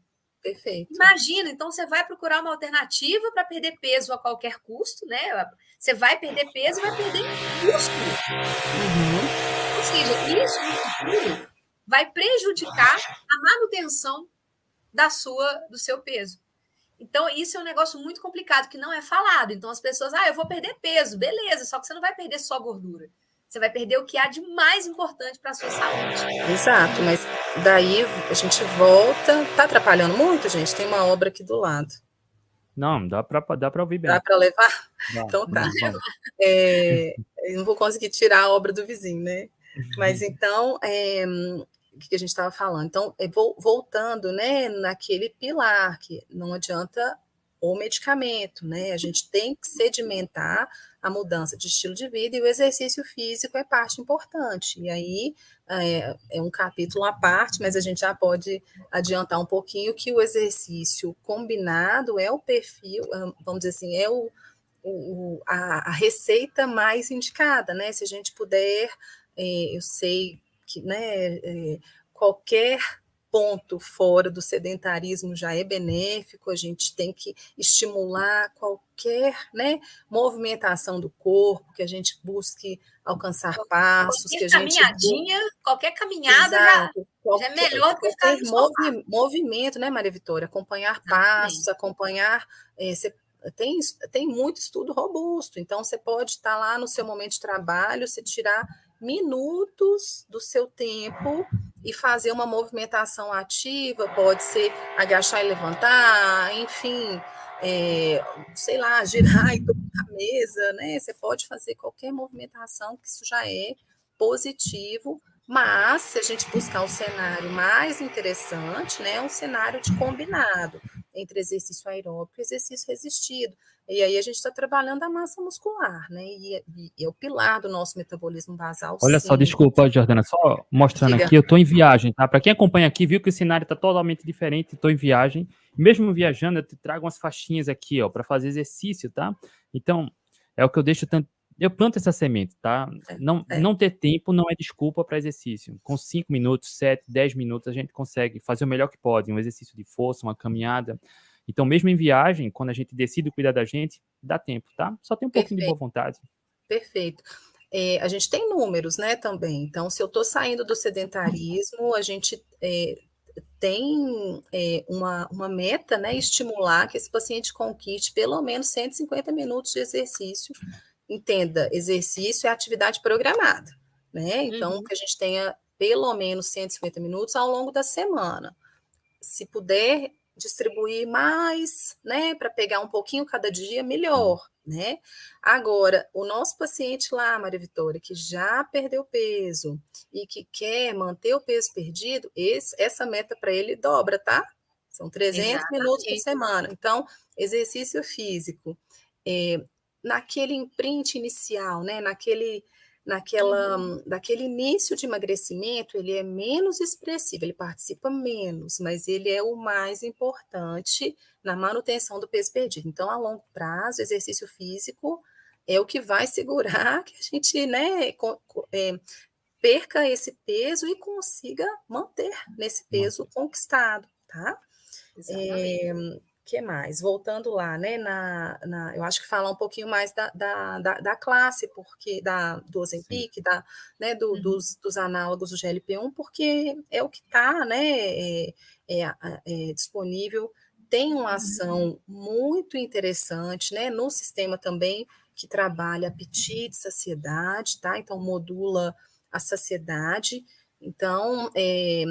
Perfeito. Imagina, então você vai procurar uma alternativa para perder peso a qualquer custo, né? Você vai perder peso e vai perder músculo. Uhum. Ou seja, isso no futuro vai prejudicar a manutenção da sua do seu peso. Então, isso é um negócio muito complicado que não é falado. Então, as pessoas, ah, eu vou perder peso, beleza, só que você não vai perder só gordura. Você vai perder o que há de mais importante para a sua saúde. Exato, mas daí a gente volta. Tá atrapalhando muito, gente? Tem uma obra aqui do lado. Não, dá para dá ouvir bem. Dá para levar? Dá, então tá. É, eu não vou conseguir tirar a obra do vizinho, né? Mas então, é, que a gente estava falando. Então, é, voltando né, naquele pilar, que não adianta o medicamento, né? A gente tem que sedimentar a mudança de estilo de vida e o exercício físico é parte importante. E aí é, é, um capítulo à parte, mas a gente já pode adiantar um pouquinho que o exercício combinado é o perfil, vamos dizer assim, é o, o a, a, receita mais indicada, né? Se a gente puder, é, eu sei que né, é, qualquer ponto fora do sedentarismo já é benéfico, a gente tem que estimular qualquer né, movimentação do corpo, que a gente busque alcançar passos, qualquer que a gente caminhadinha, qualquer caminhada já, qualquer, já, é melhor do que ficar movi movimento, né, Maria Vitória? Acompanhar passos, acompanhar é, tem, tem muito estudo robusto, então você pode estar lá no seu momento de trabalho, se tirar minutos do seu tempo e fazer uma movimentação ativa, pode ser agachar e levantar, enfim, é, sei lá, girar em torno da mesa, né? Você pode fazer qualquer movimentação, que isso já é positivo, mas se a gente buscar um cenário mais interessante, né, um cenário de combinado entre exercício aeróbico e exercício resistido. E aí a gente está trabalhando a massa muscular, né? E, e, e, é o pilar do nosso metabolismo basal. Olha sim. só, desculpa, Jordana, só mostrando Diga. aqui, eu estou em viagem, tá? Para quem acompanha aqui, viu que o cenário está totalmente diferente, estou em viagem. Mesmo viajando, eu te trago umas faixinhas aqui, ó, para fazer exercício, tá? Então, é o que eu deixo tanto. Eu planto essa semente, tá? É, não, é. não ter tempo não é desculpa para exercício. Com 5 minutos, 7, 10 minutos, a gente consegue fazer o melhor que pode. Um exercício de força, uma caminhada. Então, mesmo em viagem, quando a gente decide cuidar da gente, dá tempo, tá? Só tem um Perfeito. pouquinho de boa vontade. Perfeito. É, a gente tem números, né, também. Então, se eu estou saindo do sedentarismo, a gente é, tem é, uma, uma meta, né, estimular que esse paciente conquiste pelo menos 150 minutos de exercício. Entenda, exercício é atividade programada, né? Então, uhum. que a gente tenha pelo menos 150 minutos ao longo da semana. Se puder distribuir mais, né, para pegar um pouquinho cada dia, melhor, né? Agora, o nosso paciente lá, Maria Vitória, que já perdeu peso e que quer manter o peso perdido, esse, essa meta para ele dobra, tá? São 300 Exatamente. minutos por semana. Então, exercício físico, é, naquele imprint inicial, né, naquele naquela, daquele início de emagrecimento, ele é menos expressivo, ele participa menos, mas ele é o mais importante na manutenção do peso perdido. Então, a longo prazo, exercício físico é o que vai segurar que a gente, né, é, perca esse peso e consiga manter nesse peso conquistado, tá? É, que mais? Voltando lá, né? Na, na, eu acho que falar um pouquinho mais da, da, da, da classe, porque da, do Ozempic, da, né, do, uhum. dos, dos análogos do GLP-1, porque é o que está né, é, é, é, disponível, tem uma ação muito interessante né, no sistema também que trabalha apetite, saciedade, tá? Então modula a saciedade. Então, é,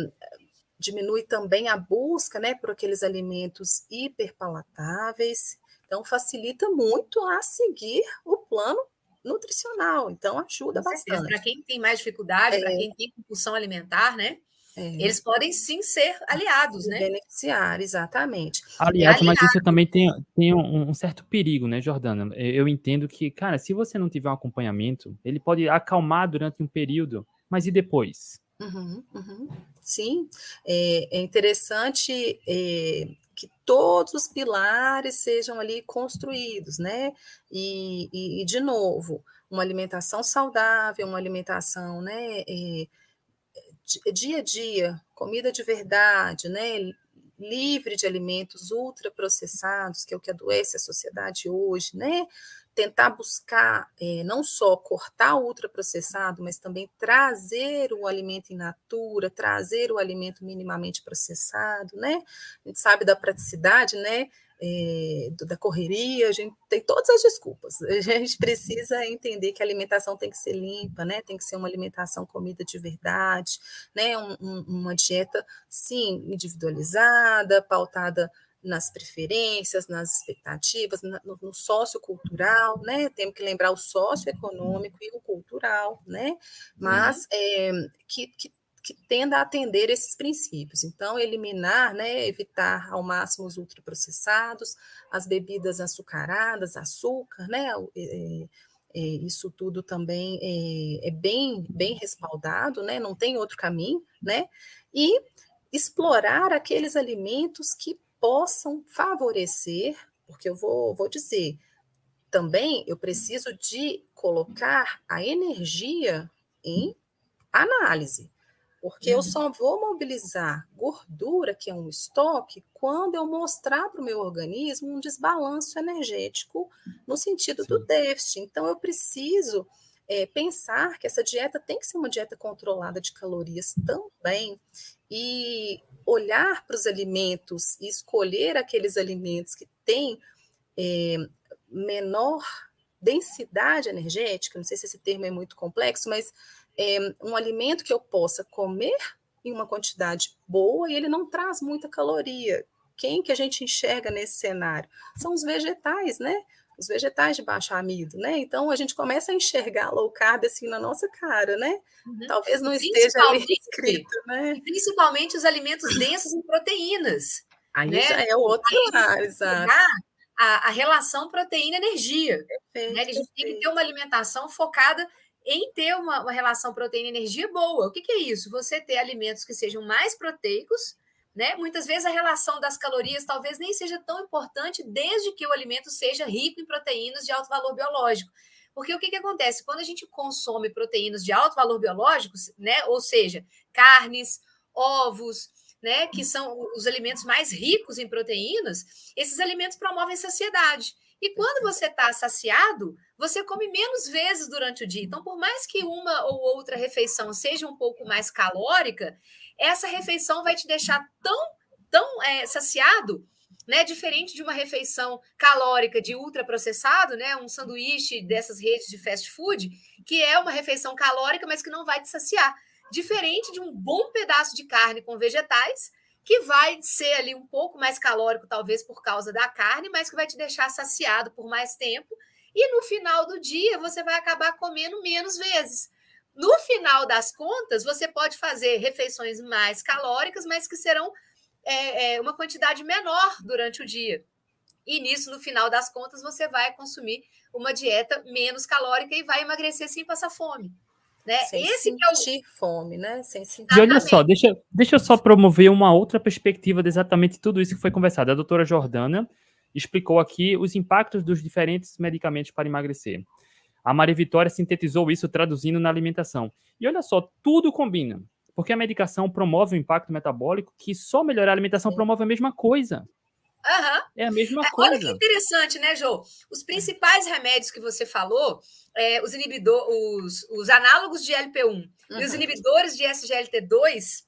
diminui também a busca né, por aqueles alimentos hiperpalatáveis. Então, facilita muito a seguir o plano nutricional. Então, ajuda bastante. Para quem tem mais dificuldade, é. para quem tem compulsão alimentar, né? É. Eles podem sim ser aliados, né? Beneficiar, exatamente. Aliás, mas isso também tem, tem um, um, certo perigo, né, Jordana? Eu entendo que, cara, se você não tiver um acompanhamento, ele pode acalmar durante um período, mas e depois? Uhum, uhum. Sim, é, é interessante é, que todos os pilares sejam ali construídos, né? E, e, e de novo, uma alimentação saudável, uma alimentação, né? É, dia a dia, comida de verdade, né? Livre de alimentos ultraprocessados, que é o que adoece a sociedade hoje, né? Tentar buscar é, não só cortar o ultraprocessado, mas também trazer o alimento in natura, trazer o alimento minimamente processado, né? A gente sabe da praticidade, né? É, da correria, a gente tem todas as desculpas. A gente precisa entender que a alimentação tem que ser limpa, né? Tem que ser uma alimentação comida de verdade, né? Um, um, uma dieta, sim, individualizada, pautada nas preferências, nas expectativas, no, no sociocultural, né? Temos que lembrar o socioeconômico e o cultural, né? Mas é, que, que, que tenda a atender esses princípios. Então, eliminar, né? Evitar ao máximo os ultraprocessados, as bebidas açucaradas, açúcar, né? É, é, isso tudo também é, é, bem, bem respaldado, né? Não tem outro caminho, né? E explorar aqueles alimentos que possam favorecer, porque eu vou, vou dizer, também eu preciso de colocar a energia em análise, porque uhum. eu só vou mobilizar gordura, que é um estoque, quando eu mostrar para o meu organismo um desbalanço energético no sentido Sim. do déficit. Então, eu preciso é, pensar que essa dieta tem que ser uma dieta controlada de calorias também, e olhar para os alimentos e escolher aqueles alimentos que têm é, menor densidade energética, não sei se esse termo é muito complexo, mas é, um alimento que eu possa comer em uma quantidade boa e ele não traz muita caloria. Quem que a gente enxerga nesse cenário? São os vegetais, né? Os vegetais de baixo amido, né? Então a gente começa a enxergar low carb assim na nossa cara, né? Uhum. Talvez não esteja ali escrito, né? Principalmente os alimentos densos em proteínas. Aí né? já é outro lugar, exato. A, a relação proteína-energia. Né? A gente tem que ter uma alimentação focada em ter uma, uma relação proteína-energia boa. O que, que é isso? Você ter alimentos que sejam mais proteicos, né? Muitas vezes a relação das calorias talvez nem seja tão importante desde que o alimento seja rico em proteínas de alto valor biológico. Porque o que, que acontece? Quando a gente consome proteínas de alto valor biológico, né? ou seja, carnes, ovos, né? que são os alimentos mais ricos em proteínas, esses alimentos promovem saciedade. E quando você está saciado, você come menos vezes durante o dia. Então, por mais que uma ou outra refeição seja um pouco mais calórica, essa refeição vai te deixar tão, tão é, saciado, né? Diferente de uma refeição calórica de ultraprocessado, né? Um sanduíche dessas redes de fast food, que é uma refeição calórica, mas que não vai te saciar. Diferente de um bom pedaço de carne com vegetais, que vai ser ali um pouco mais calórico, talvez por causa da carne, mas que vai te deixar saciado por mais tempo. E no final do dia, você vai acabar comendo menos vezes. No final das contas, você pode fazer refeições mais calóricas, mas que serão é, é, uma quantidade menor durante o dia. E nisso, no final das contas, você vai consumir uma dieta menos calórica e vai emagrecer sem passar fome. Né? Sem Esse sentir é o... fome, né? Sem sentir E olha só, deixa, deixa eu só promover uma outra perspectiva de exatamente tudo isso que foi conversado. A doutora Jordana explicou aqui os impactos dos diferentes medicamentos para emagrecer. A Maria Vitória sintetizou isso traduzindo na alimentação. E olha só, tudo combina. Porque a medicação promove um impacto metabólico que só melhorar a alimentação promove a mesma coisa. Uhum. É a mesma é, coisa. Olha que interessante, né, Jô? Os principais remédios que você falou, é, os inibidores, os, os análogos de LP1 uhum. e os uhum. inibidores de SGLT2,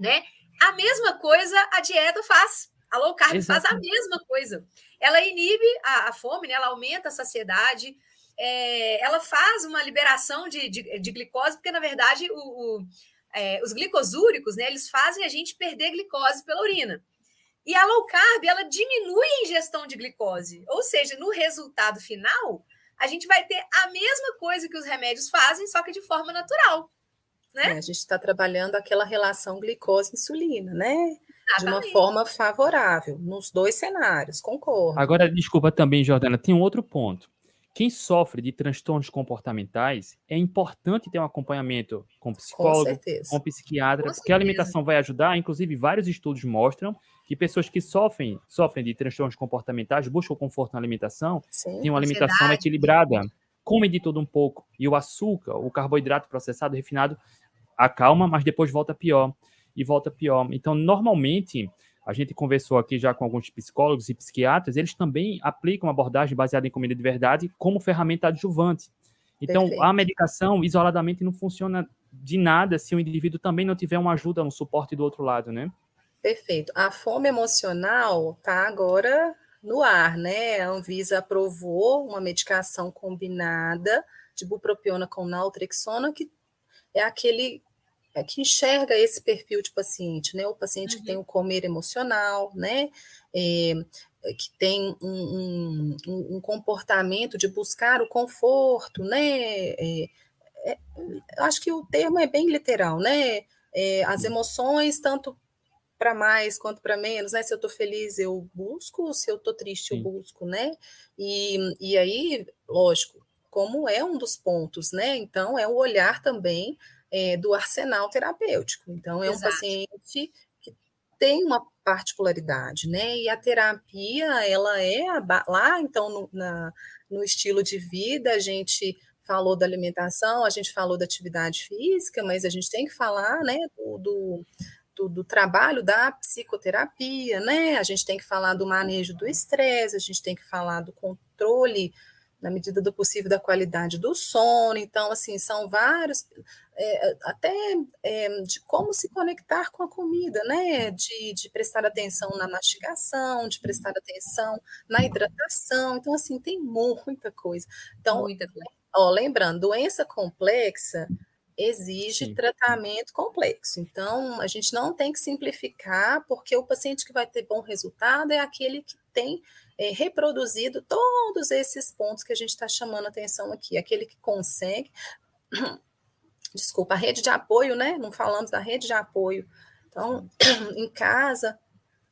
né? A mesma coisa a dieta faz. A low carb Exato. faz a mesma coisa. Ela inibe a, a fome, né? ela aumenta a saciedade, é, ela faz uma liberação de, de, de, glicose, porque, na verdade, o, o, é, os glicosúricos, né, eles fazem a gente perder glicose pela urina. E a low carb, ela diminui a ingestão de glicose. Ou seja, no resultado final, a gente vai ter a mesma coisa que os remédios fazem, só que de forma natural. Né? É, a gente está trabalhando aquela relação glicose-insulina, né? Exatamente. De uma forma favorável, nos dois cenários, concordo. Agora, desculpa também, Jordana, tem um outro ponto. Quem sofre de transtornos comportamentais, é importante ter um acompanhamento com psicólogo, com, com psiquiatra, com porque a alimentação vai ajudar. Inclusive, vários estudos mostram que pessoas que sofrem, sofrem de transtornos comportamentais buscam conforto na alimentação, Sim, têm uma alimentação ansiedade. equilibrada, comem de tudo um pouco. E o açúcar, o carboidrato processado, refinado, acalma, mas depois volta pior. E volta pior. Então, normalmente, a gente conversou aqui já com alguns psicólogos e psiquiatras, eles também aplicam abordagem baseada em comida de verdade como ferramenta adjuvante. Então, Perfeito. a medicação isoladamente não funciona de nada se o indivíduo também não tiver uma ajuda, um suporte do outro lado, né? Perfeito. A fome emocional está agora no ar, né? A Anvisa aprovou uma medicação combinada de bupropiona com naltrexona, que é aquele é, que enxerga esse perfil de paciente, né? O paciente uhum. que tem o uhum. comer emocional, né? É, que tem um, um, um, comportamento de buscar o conforto, né? É, é, acho que o termo é bem literal, né? É, as emoções, tanto para mais quanto para menos, né? Se eu estou feliz, eu busco, se eu estou triste, Sim. eu busco, né? E, e aí, lógico, como é um dos pontos, né? Então, é o olhar também é, do arsenal terapêutico. Então, é Exato. um paciente que tem uma particularidade, né? E a terapia, ela é lá, então, no, na, no estilo de vida, a gente falou da alimentação, a gente falou da atividade física, mas a gente tem que falar, né, do, do, do, do trabalho da psicoterapia, né? A gente tem que falar do manejo do estresse, a gente tem que falar do controle na medida do possível, da qualidade do sono. Então, assim, são vários, é, até é, de como se conectar com a comida, né? De, de prestar atenção na mastigação, de prestar atenção na hidratação. Então, assim, tem muita coisa. Então, muita coisa. Ó, lembrando, doença complexa exige Sim. tratamento complexo. Então, a gente não tem que simplificar, porque o paciente que vai ter bom resultado é aquele que tem é, reproduzido todos esses pontos que a gente está chamando atenção aqui, aquele que consegue. Desculpa, a rede de apoio, né? Não falamos da rede de apoio. Então, em casa,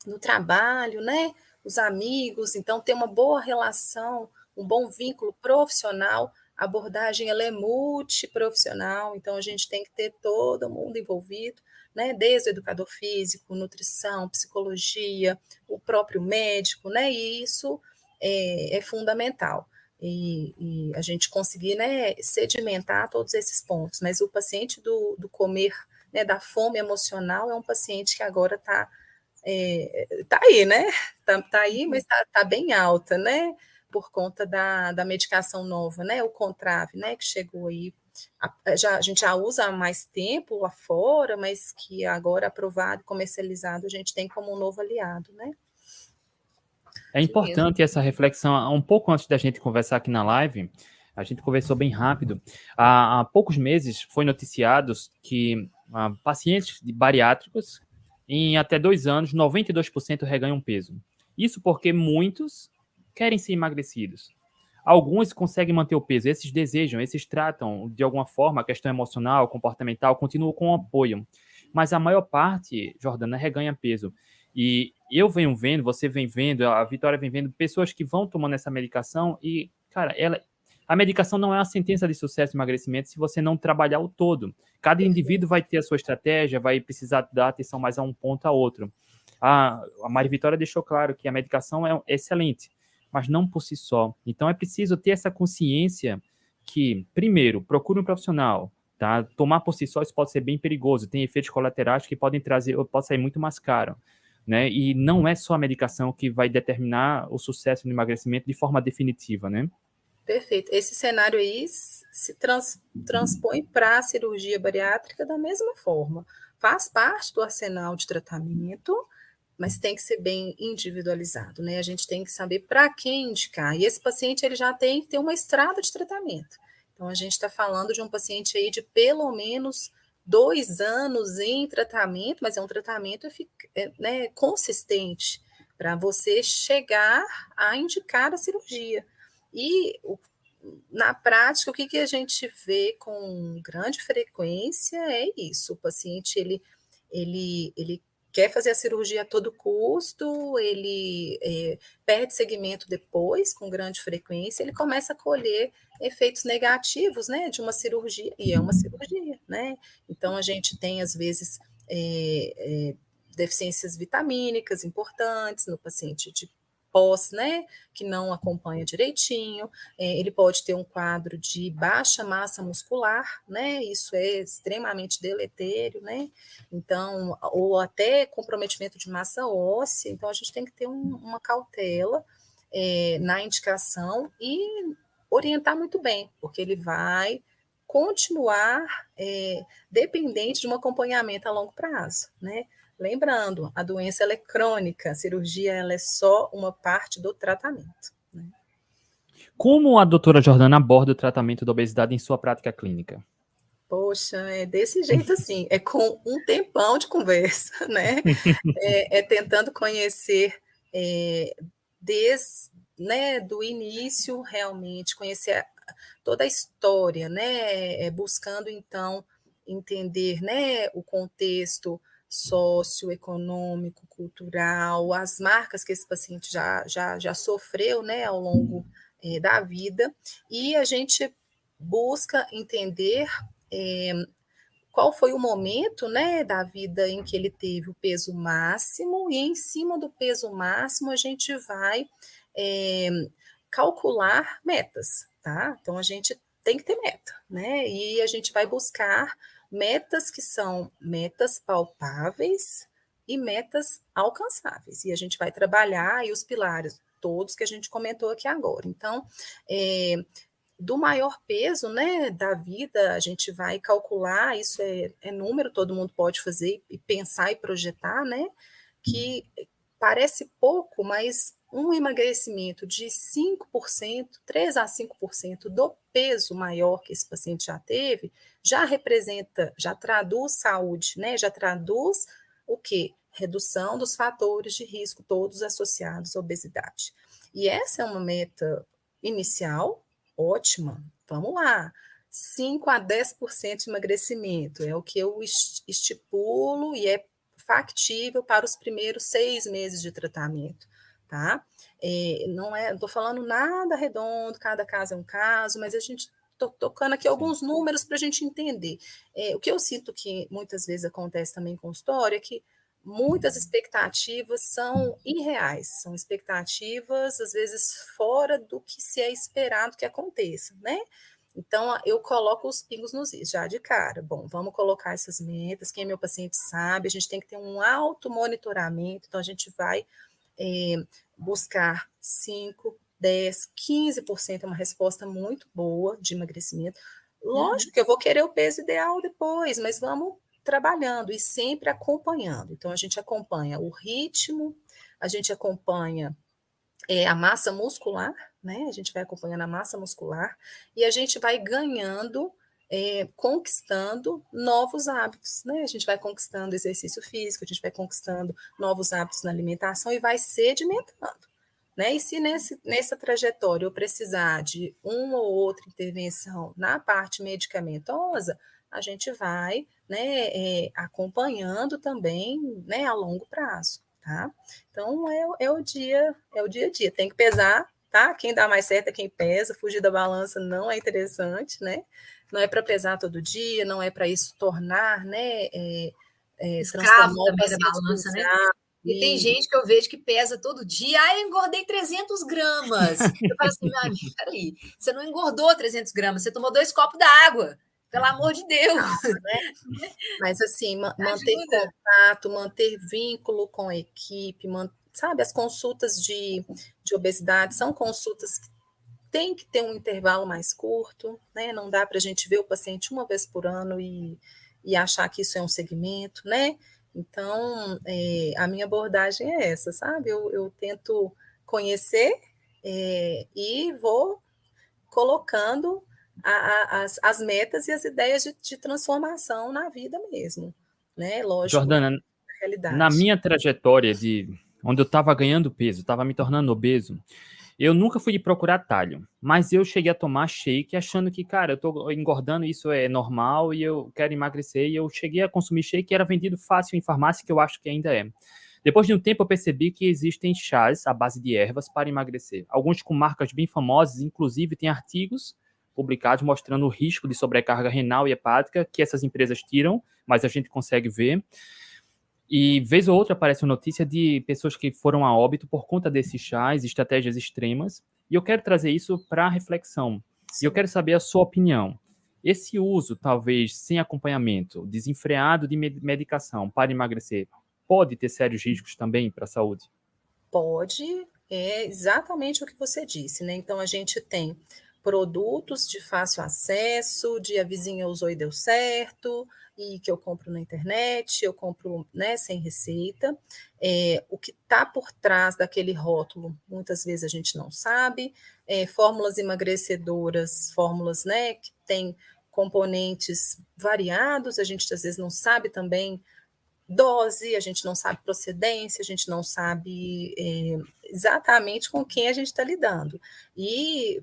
no trabalho, né? Os amigos, então ter uma boa relação, um bom vínculo profissional. A abordagem ela é multiprofissional, então a gente tem que ter todo mundo envolvido né, desde o educador físico, nutrição, psicologia, o próprio médico, né, e isso é, é fundamental. E, e, a gente conseguir né, sedimentar todos esses pontos, mas o paciente do, do comer, né, da fome emocional, é um paciente que agora está é, tá aí, né? Está tá aí, mas está tá bem alta, né? Por conta da, da medicação nova, né? O Contrave, né? Que chegou aí a, já, a gente já usa há mais tempo lá fora, mas que agora aprovado, comercializado, a gente tem como um novo aliado, né? É importante essa reflexão. Um pouco antes da gente conversar aqui na live, a gente conversou bem rápido. Há, há poucos meses foi noticiado que ah, pacientes de bariátricos, em até dois anos, 92% reganham peso. Isso porque muitos querem ser emagrecidos. Alguns conseguem manter o peso, esses desejam, esses tratam de alguma forma a questão emocional, comportamental, continuam com apoio. Mas a maior parte, Jordana, reganha peso. E eu venho vendo, você vem vendo, a Vitória vem vendo pessoas que vão tomando essa medicação e, cara, ela, a medicação não é uma sentença de sucesso e emagrecimento se você não trabalhar o todo. Cada indivíduo vai ter a sua estratégia, vai precisar dar atenção mais a um ponto a outro. A, a Mari Vitória deixou claro que a medicação é excelente, mas não por si só. Então é preciso ter essa consciência que, primeiro, procure um profissional, tá? Tomar por si só isso pode ser bem perigoso, tem efeitos colaterais que podem trazer, pode sair muito mais caro. Né? E não é só a medicação que vai determinar o sucesso no emagrecimento de forma definitiva, né? Perfeito. Esse cenário aí se trans, transpõe para a cirurgia bariátrica da mesma forma. Faz parte do arsenal de tratamento, mas tem que ser bem individualizado, né? A gente tem que saber para quem indicar. E esse paciente ele já tem que ter uma estrada de tratamento. Então a gente está falando de um paciente aí de pelo menos dois anos em tratamento, mas é um tratamento é, né, consistente para você chegar a indicar a cirurgia. E na prática, o que, que a gente vê com grande frequência é isso: o paciente ele, ele, ele quer fazer a cirurgia a todo custo, ele é, perde segmento depois, com grande frequência, ele começa a colher efeitos negativos né, de uma cirurgia, e é uma cirurgia, né? Então a gente tem, às vezes, é, é, deficiências vitamínicas importantes no paciente de pós, né, que não acompanha direitinho, é, ele pode ter um quadro de baixa massa muscular, né, isso é extremamente deletério, né, então, ou até comprometimento de massa óssea, então a gente tem que ter um, uma cautela é, na indicação e orientar muito bem, porque ele vai continuar é, dependente de um acompanhamento a longo prazo, né, Lembrando, a doença é crônica, a cirurgia ela é só uma parte do tratamento. Né? Como a doutora Jordana aborda o tratamento da obesidade em sua prática clínica? Poxa, é desse jeito assim, é com um tempão de conversa, né? É, é tentando conhecer é, desde né, do início realmente, conhecer toda a história, né? É, buscando então entender né, o contexto socioeconômico, cultural, as marcas que esse paciente já, já, já sofreu né, ao longo é, da vida, e a gente busca entender é, qual foi o momento né, da vida em que ele teve o peso máximo, e em cima do peso máximo a gente vai é, calcular metas, tá? Então a gente tem que ter meta, né? E a gente vai buscar metas que são metas palpáveis e metas alcançáveis. E a gente vai trabalhar aí os pilares, todos que a gente comentou aqui agora. Então, é, do maior peso né, da vida, a gente vai calcular, isso é, é número, todo mundo pode fazer e pensar e projetar, né? Que parece pouco, mas um emagrecimento de 5%, 3 a 5% do peso maior que esse paciente já teve, já representa, já traduz saúde, né? Já traduz o quê? Redução dos fatores de risco, todos associados à obesidade. E essa é uma meta inicial ótima. Vamos lá. 5 a 10% de emagrecimento é o que eu estipulo e é factível para os primeiros seis meses de tratamento, tá? É, não é, estou falando nada redondo, cada caso é um caso, mas a gente estou tocando aqui alguns números para a gente entender. É, o que eu sinto que muitas vezes acontece também com história é que muitas expectativas são irreais, são expectativas, às vezes, fora do que se é esperado que aconteça, né? Então, eu coloco os pingos nos is, já de cara. Bom, vamos colocar essas metas, quem é meu paciente sabe, a gente tem que ter um auto monitoramento, então a gente vai é, buscar 5, 10, 15% é uma resposta muito boa de emagrecimento. Lógico uhum. que eu vou querer o peso ideal depois, mas vamos trabalhando e sempre acompanhando. Então, a gente acompanha o ritmo, a gente acompanha é, a massa muscular, né? A gente vai acompanhando a massa muscular e a gente vai ganhando, é, conquistando novos hábitos, né? A gente vai conquistando exercício físico, a gente vai conquistando novos hábitos na alimentação e vai sedimentando. Né? E se nesse, nessa trajetória eu precisar de uma ou outra intervenção na parte medicamentosa, a gente vai né, é, acompanhando também né, a longo prazo. Tá? Então é, é, o dia, é o dia a dia. Tem que pesar tá? Quem dá mais certo é quem pesa, fugir da balança não é interessante, né? Não é para pesar todo dia, não é para isso tornar, né? É, é, Escravo também da balança, né? E tem gente que eu vejo que pesa todo dia. Ah, eu engordei 300 gramas. Eu falo assim, meu amigo, peraí, você não engordou 300 gramas, você tomou dois copos d'água. Pelo amor de Deus, né? Mas assim, manter contato, manter vínculo com a equipe, sabe, as consultas de, de obesidade são consultas que tem que ter um intervalo mais curto, né? Não dá para a gente ver o paciente uma vez por ano e, e achar que isso é um segmento, né? Então, é, a minha abordagem é essa, sabe? Eu, eu tento conhecer é, e vou colocando a, a, as, as metas e as ideias de, de, transformação na vida mesmo, né? Lógico. Jordana, na, na minha trajetória de onde eu estava ganhando peso, estava me tornando obeso, eu nunca fui procurar talho, mas eu cheguei a tomar shake achando que, cara, eu tô engordando, isso é normal e eu quero emagrecer. E eu cheguei a consumir shake que era vendido fácil em farmácia, que eu acho que ainda é. Depois de um tempo, eu percebi que existem chás à base de ervas para emagrecer. Alguns com marcas bem famosas, inclusive tem artigos publicados mostrando o risco de sobrecarga renal e hepática que essas empresas tiram, mas a gente consegue ver. E vez ou outra aparece uma notícia de pessoas que foram a óbito por conta desses chás, estratégias extremas. E eu quero trazer isso para reflexão. E eu quero saber a sua opinião. Esse uso, talvez sem acompanhamento, desenfreado de medicação para emagrecer, pode ter sérios riscos também para a saúde? Pode, é exatamente o que você disse, né? Então a gente tem produtos de fácil acesso, de a vizinha usou e deu certo, e que eu compro na internet, eu compro né, sem receita. É, o que está por trás daquele rótulo, muitas vezes a gente não sabe. É, fórmulas emagrecedoras, fórmulas né, que têm componentes variados, a gente às vezes não sabe também dose, a gente não sabe procedência, a gente não sabe é, exatamente com quem a gente está lidando. E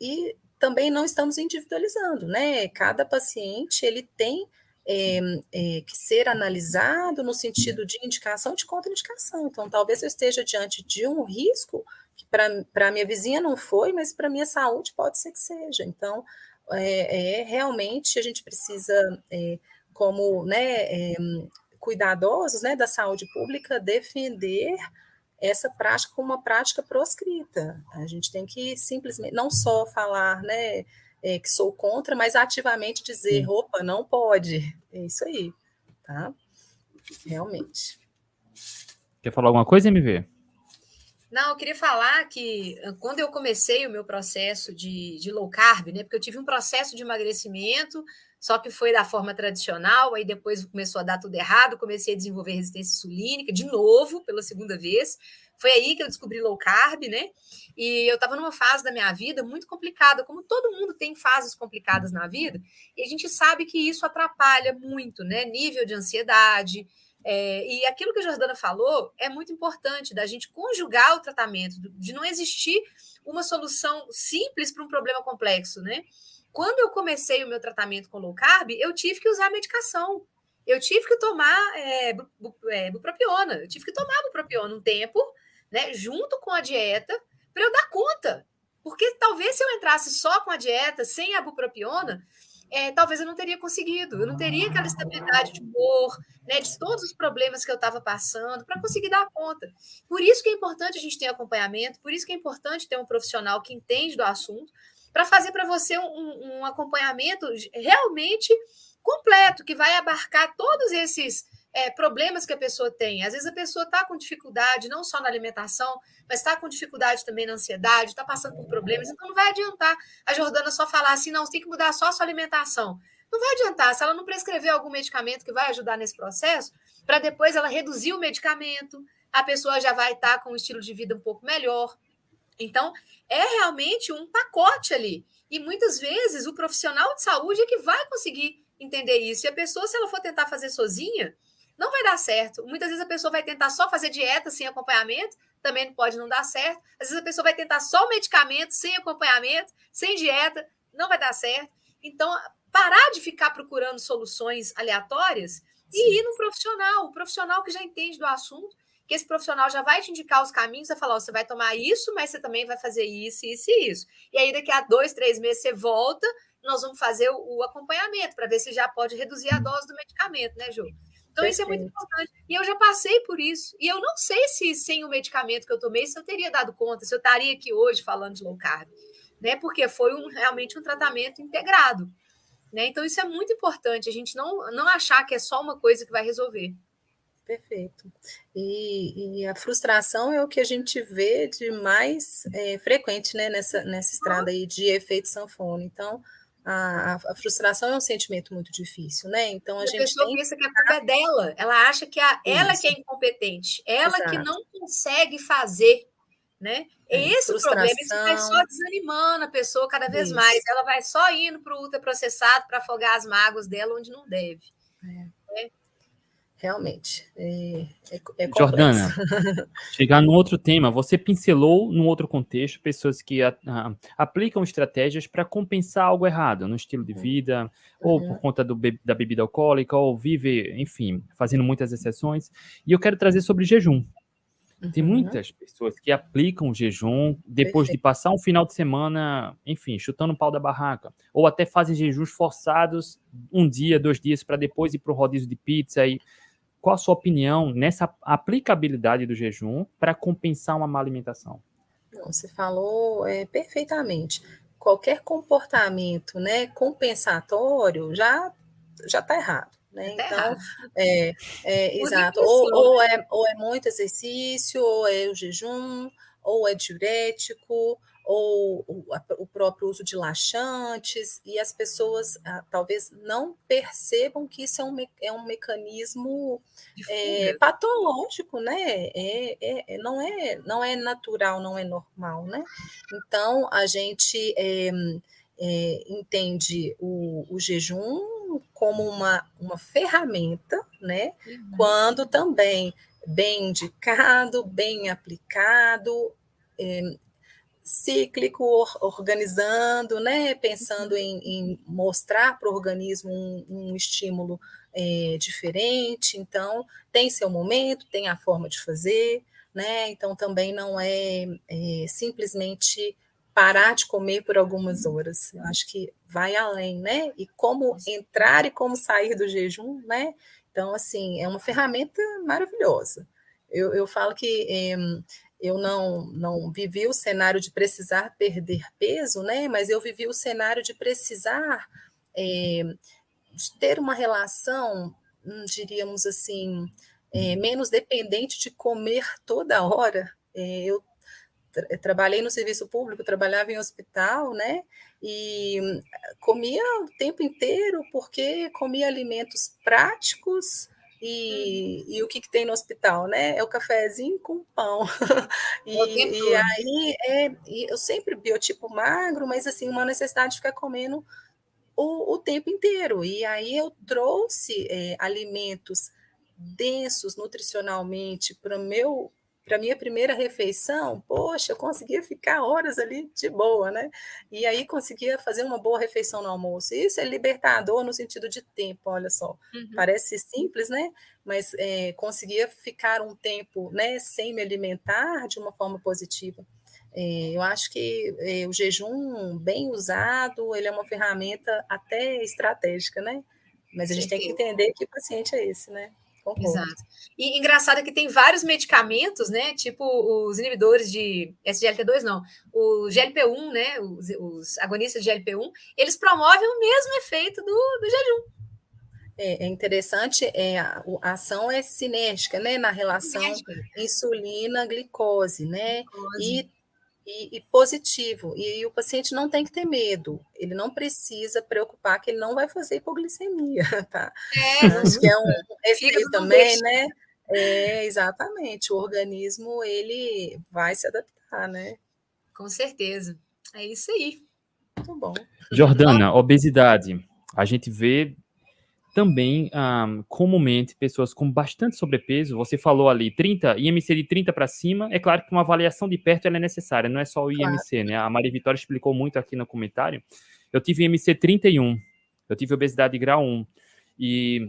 e também não estamos individualizando, né? Cada paciente ele tem é, é, que ser analisado no sentido de indicação de contraindicação. Então, talvez eu esteja diante de um risco que para a minha vizinha não foi, mas para a minha saúde pode ser que seja. Então, é, é realmente a gente precisa, é, como né, é, cuidadosos né, da saúde pública, defender essa prática como uma prática proscrita. A gente tem que simplesmente não só falar, né, é, que sou contra, mas ativamente dizer, Sim. opa, não pode. É isso aí, tá? Realmente. Quer falar alguma coisa, MV? Não, eu queria falar que quando eu comecei o meu processo de, de low carb, né? Porque eu tive um processo de emagrecimento, só que foi da forma tradicional, aí depois começou a dar tudo errado, comecei a desenvolver resistência insulínica de novo, pela segunda vez. Foi aí que eu descobri low carb, né? E eu estava numa fase da minha vida muito complicada, como todo mundo tem fases complicadas na vida, e a gente sabe que isso atrapalha muito, né? Nível de ansiedade. É, e aquilo que a Jordana falou é muito importante, da gente conjugar o tratamento, de não existir uma solução simples para um problema complexo, né? Quando eu comecei o meu tratamento com low carb, eu tive que usar medicação. Eu tive que tomar é, é, bupropiona. Eu tive que tomar bupropiona um tempo, né, junto com a dieta, para eu dar conta. Porque talvez se eu entrasse só com a dieta, sem a bupropiona, é, talvez eu não teria conseguido, eu não teria aquela estabilidade de humor, né, de todos os problemas que eu estava passando, para conseguir dar conta. Por isso que é importante a gente ter acompanhamento, por isso que é importante ter um profissional que entende do assunto, para fazer para você um, um, acompanhamento realmente completo, que vai abarcar todos esses é, problemas que a pessoa tem. Às vezes a pessoa está com dificuldade, não só na alimentação, mas está com dificuldade também na ansiedade, está passando por problemas, então não vai adiantar a Jordana só falar assim, não, você tem que mudar só a sua alimentação. Não vai adiantar, se ela não prescrever algum medicamento que vai ajudar nesse processo, para depois ela reduzir o medicamento, a pessoa já vai estar tá com um estilo de vida um pouco melhor. Então, é realmente um pacote ali. E muitas vezes o profissional de saúde é que vai conseguir entender isso. E a pessoa, se ela for tentar fazer sozinha, não vai dar certo. Muitas vezes a pessoa vai tentar só fazer dieta sem acompanhamento, também pode não dar certo. Às vezes a pessoa vai tentar só o medicamento sem acompanhamento, sem dieta, não vai dar certo. Então, parar de ficar procurando soluções aleatórias Sim. e ir no profissional, o profissional que já entende do assunto que esse profissional já vai te indicar os caminhos, vai falar, você vai tomar isso, mas você também vai fazer isso, isso e isso. E aí, daqui a dois, três meses, você volta, nós vamos fazer o, o acompanhamento para ver se já pode reduzir a dose do medicamento, né, Ju? Então, Perfeito. isso é muito importante. E eu já passei por isso. E eu não sei se sem o medicamento que eu tomei, se eu teria dado conta, se eu estaria aqui hoje falando de low carb, né? Porque foi um, realmente um tratamento integrado. Né? Então, isso é muito importante, a gente não, não achar que é só uma coisa que vai resolver. Perfeito. E, e, a frustração é o que a gente vê de mais é, frequente né, nessa, nessa estrada aí de efeito sanfona. Então, a, a, frustração é um sentimento muito difícil, né? Então a, a gente. A pessoa tem... pensa que a culpa é dela, ela acha que a, ela que é incompetente, ela Exato. que não consegue fazer. Né? É, Esse o problema, isso vai só desanimando a pessoa cada vez isso. mais. Ela vai só indo para o ultraprocessado para afogar as mágoas dela onde não deve. É realmente. É, é, é Jordana, chegar no outro tema, você pincelou num outro contexto pessoas que a, a, aplicam estratégias para compensar algo errado no estilo de uhum. vida, uhum. ou por conta do, da bebida alcoólica, ou vive, enfim, fazendo muitas exceções. E eu quero trazer sobre jejum. Tem uhum. muitas pessoas que aplicam o jejum depois Perfeito. de passar um final de semana, enfim, chutando o pau da barraca. Ou até fazem jejuns forçados um dia, dois dias, para depois ir para o rodízio de pizza e qual a sua opinião nessa aplicabilidade do jejum para compensar uma má alimentação? Você falou é, perfeitamente. Qualquer comportamento né, compensatório já já está errado. Né? Tá então, é, é exato. Ou, ou, é, ou é muito exercício, ou é o jejum, ou é diurético, ou o, próprio uso de laxantes, e as pessoas ah, talvez não percebam que isso é um, é um mecanismo é, patológico, né? É, é, é, não, é, não é natural, não é normal, né? Então, a gente é, é, entende o, o jejum como uma, uma ferramenta, né? Uhum. Quando também bem indicado, bem aplicado, cíclico, organizando, né, pensando em, em mostrar para o organismo um, um estímulo é, diferente. Então, tem seu momento, tem a forma de fazer, né? Então, também não é, é simplesmente parar de comer por algumas horas. Eu acho que vai além, né? E como entrar e como sair do jejum, né? Então, assim, é uma ferramenta maravilhosa. Eu, eu falo que é, eu não, não vivi o cenário de precisar perder peso, né? Mas eu vivi o cenário de precisar é, de ter uma relação, hum, diríamos assim, é, menos dependente de comer toda hora. É, eu tra trabalhei no serviço público, trabalhava em hospital, né? E hum, comia o tempo inteiro porque comia alimentos práticos e, e, o que, que, tem no hospital, né? É o cafezinho com pão. e, e, aí é, e eu sempre biotipo magro, mas assim, uma necessidade de ficar comendo o, o tempo inteiro. E aí eu trouxe é, alimentos densos nutricionalmente para o meu para minha primeira refeição, poxa, eu conseguia ficar horas ali de boa, né? E aí conseguia fazer uma boa refeição no almoço. Isso é libertador no sentido de tempo, olha só. Uhum. Parece simples, né? Mas é, conseguia ficar um tempo, né, sem me alimentar de uma forma positiva. É, eu acho que é, o jejum bem usado, ele é uma ferramenta até estratégica, né? Mas a gente tem que entender que paciente é esse, né? Concordo. Exato. E engraçado é que tem vários medicamentos, né? Tipo os inibidores de SGLT2, não, o GLP-1, né? Os, os, agonistas de GLP-1, eles promovem o mesmo efeito do, do jejum. É, é interessante, é, a, a, ação é cinética, né? Na relação insulina-glicose, né? Glicose. E e, e, positivo. E, o paciente não tem que ter medo, ele não precisa preocupar que ele não vai fazer hipoglicemia, tá? É, Acho que é um efeito também, né? É, exatamente. O organismo, ele vai se adaptar, né? Com certeza. É isso aí. Muito bom. Jordana, obesidade. A gente vê também, um, comumente, pessoas com bastante sobrepeso, você falou ali 30, IMC de 30 para cima, é claro que uma avaliação de perto é necessária, não é só o IMC, claro. né? A Maria Vitória explicou muito aqui no comentário. Eu tive IMC 31, eu tive obesidade grau 1, e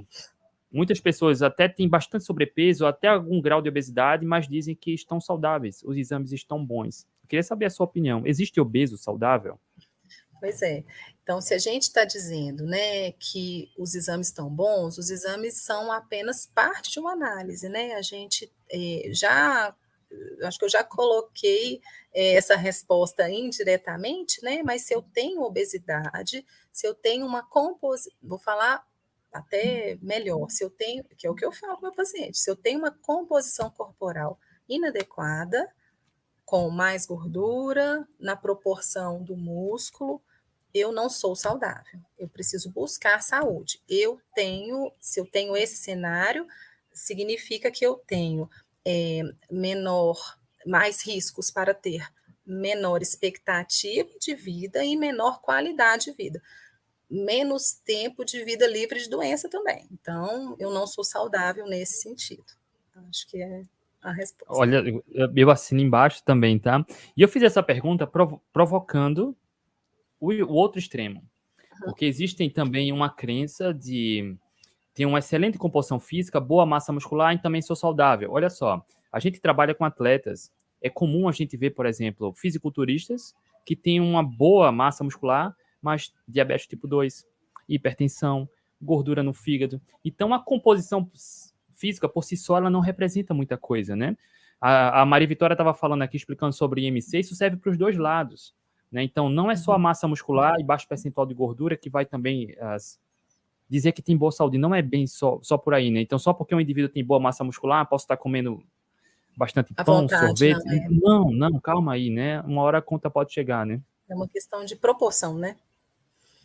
Muitas pessoas até têm bastante sobrepeso, até algum grau de obesidade, mas dizem que estão saudáveis, os exames estão bons. Eu queria saber a sua opinião. Existe obeso saudável? Pois é. Então, se a gente está dizendo né, que os exames estão bons, os exames são apenas parte de uma análise, né? A gente é, já, acho que eu já coloquei é, essa resposta indiretamente, né? Mas se eu tenho obesidade, se eu tenho uma composição, vou falar até melhor, se eu tenho, que é o que eu falo para o meu paciente, se eu tenho uma composição corporal inadequada, com mais gordura, na proporção do músculo, eu não sou saudável. Eu preciso buscar saúde. Eu tenho, se eu tenho esse cenário, significa que eu tenho é, menor, mais riscos para ter menor expectativa de vida e menor qualidade de vida. Menos tempo de vida livre de doença também. Então, eu não sou saudável nesse sentido. Acho que é a resposta. Olha, eu assino embaixo também, tá? E eu fiz essa pergunta provocando o, o outro extremo. Porque existem também uma crença de ter uma excelente composição física, boa massa muscular e também sou saudável. Olha só, a gente trabalha com atletas. É comum a gente ver, por exemplo, fisiculturistas que têm uma boa massa muscular, mas diabetes tipo 2, hipertensão, gordura no fígado. Então, a composição física por si só ela não representa muita coisa, né? A, a Maria Vitória estava falando aqui, explicando sobre IMC, isso serve para os dois lados. Né? Então, não é só a uhum. massa muscular e baixo percentual de gordura que vai também as, dizer que tem boa saúde. Não é bem só, só por aí, né? Então, só porque um indivíduo tem boa massa muscular, posso estar comendo bastante a pão, vontade, sorvete. Não, é. não, não, calma aí, né? Uma hora a conta pode chegar, né? É uma questão de proporção, né?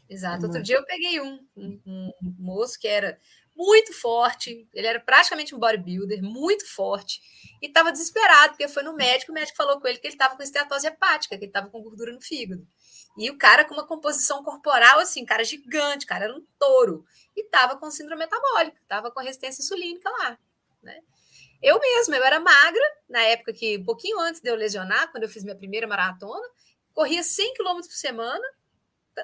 Exato. Outro dia eu peguei um, um, um moço que era muito forte, ele era praticamente um bodybuilder, muito forte, e estava desesperado, porque foi no médico, o médico falou com ele que ele estava com esteatose hepática, que ele estava com gordura no fígado. E o cara com uma composição corporal, assim, cara gigante, cara era um touro, e estava com síndrome metabólica, estava com resistência insulínica lá, né? Eu mesma, eu era magra, na época que, um pouquinho antes de eu lesionar, quando eu fiz minha primeira maratona, corria 100 km por semana,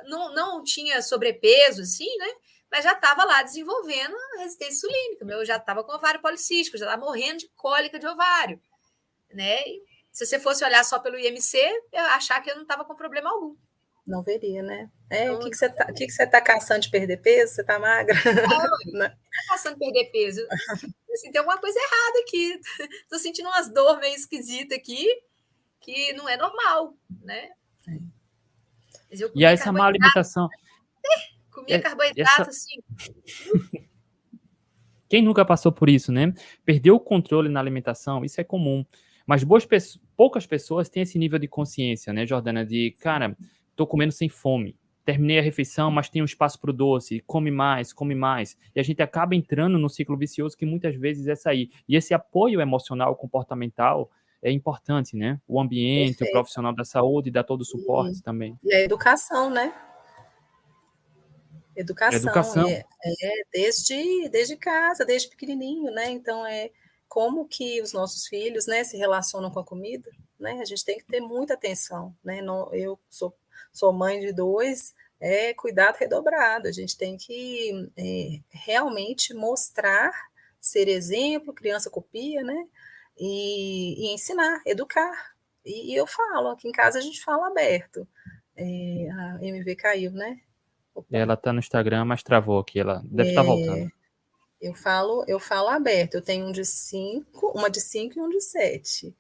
não, não tinha sobrepeso, assim, né? Mas já estava lá desenvolvendo resistência insulínica. Meu, já estava com ovário policístico, já estava morrendo de cólica de ovário. Né? E se você fosse olhar só pelo IMC, eu achar que eu não estava com problema algum. Não veria, né? É, então, o que, que você está que que você tá caçando de perder peso? Você está magra? Não, não caçando de perder peso. Assim, tem alguma coisa errada aqui. Estou sentindo umas dores meio esquisitas aqui, que não é normal, né? É. E aí, essa má alimentação. Comia é, carboidrato essa... assim. Quem nunca passou por isso, né? Perdeu o controle na alimentação, isso é comum. Mas boas poucas pessoas têm esse nível de consciência, né, Jordana? De, cara, tô comendo sem fome. Terminei a refeição, mas tem um espaço para o doce. Come mais, come mais. E a gente acaba entrando no ciclo vicioso que muitas vezes é sair. E esse apoio emocional, comportamental, é importante, né? O ambiente, Perfeito. o profissional da saúde dá todo o suporte e, também. E a educação, né? Educação, Educação. É, é, desde, desde casa, desde pequenininho, né? Então, é como que os nossos filhos, né, se relacionam com a comida, né? A gente tem que ter muita atenção, né? Não, eu sou, sou mãe de dois, é cuidado redobrado. A gente tem que é, realmente mostrar, ser exemplo, criança copia, né? E, e ensinar, educar. E, e, eu falo, aqui em casa a gente fala aberto. É, a MV caiu, né? Ela tá no Instagram, mas travou aqui. Ela deve estar tá é, tá voltando. Eu falo, eu falo aberto. Eu tenho um de cinco, uma de cinco e um de sete.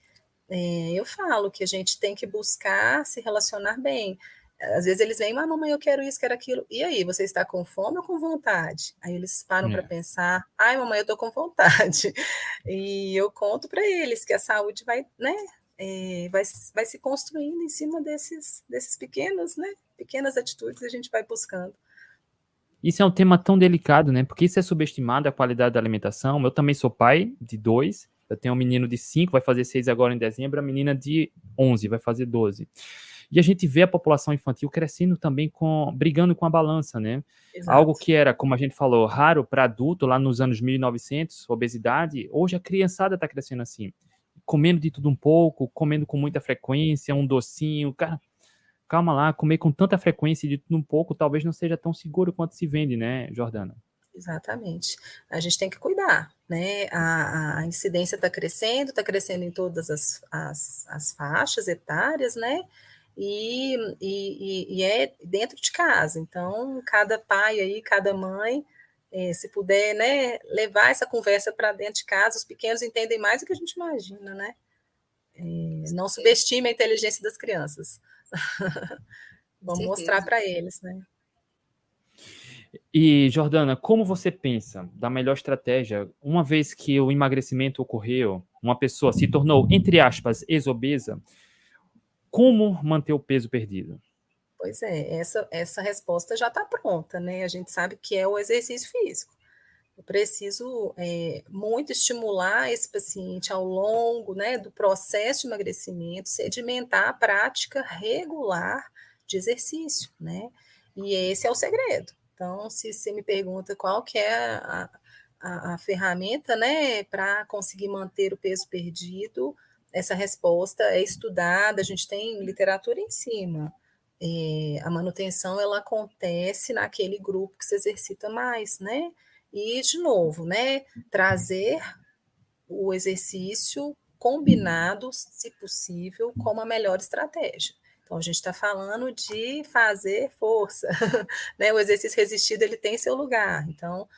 É, eu falo que a gente tem que buscar se relacionar bem. Às vezes eles vêm, ah, mamãe, eu quero isso, quero aquilo. E aí, você está com fome ou com vontade? Aí eles param é. para pensar, ai, mamãe, eu estou com vontade. E eu conto para eles que a saúde vai, né, é, vai, vai se construindo em cima desses, desses pequenos, né, pequenas atitudes a gente vai buscando. Isso é um tema tão delicado, né? Porque isso é subestimado a qualidade da alimentação. Eu também sou pai de dois. Eu tenho um menino de cinco, vai fazer seis agora em dezembro, a menina de onze, vai fazer doze. E a gente vê a população infantil crescendo também com brigando com a balança, né? Exato. Algo que era, como a gente falou, raro para adulto lá nos anos 1900, obesidade, hoje a criançada está crescendo assim, comendo de tudo um pouco, comendo com muita frequência, um docinho, cara, calma lá, comer com tanta frequência de tudo um pouco talvez não seja tão seguro quanto se vende, né, Jordana? Exatamente. A gente tem que cuidar, né? A, a incidência está crescendo, está crescendo em todas as, as, as faixas etárias, né? E, e, e, é dentro de casa. Então, cada pai aí, cada mãe, é, se puder, né, levar essa conversa para dentro de casa, os pequenos entendem mais do que a gente imagina, né? É, não subestime a inteligência das crianças. Vamos mostrar para eles, né? E, Jordana, como você pensa da melhor estratégia, uma vez que o emagrecimento ocorreu, uma pessoa se tornou, entre aspas, exobesa, como manter o peso perdido? Pois é, essa, essa resposta já está pronta, né? A gente sabe que é o exercício físico. Eu preciso é, muito estimular esse paciente ao longo né, do processo de emagrecimento, sedimentar a prática regular de exercício, né? E esse é o segredo. Então, se você me pergunta qual que é a, a, a ferramenta, né, para conseguir manter o peso perdido, essa resposta é estudada, a gente tem literatura em cima. É, a manutenção ela acontece naquele grupo que se exercita mais, né? E de novo, né? Trazer o exercício combinado, se possível, com uma melhor estratégia. Então, a gente está falando de fazer força, né? O exercício resistido, ele tem seu lugar. Então,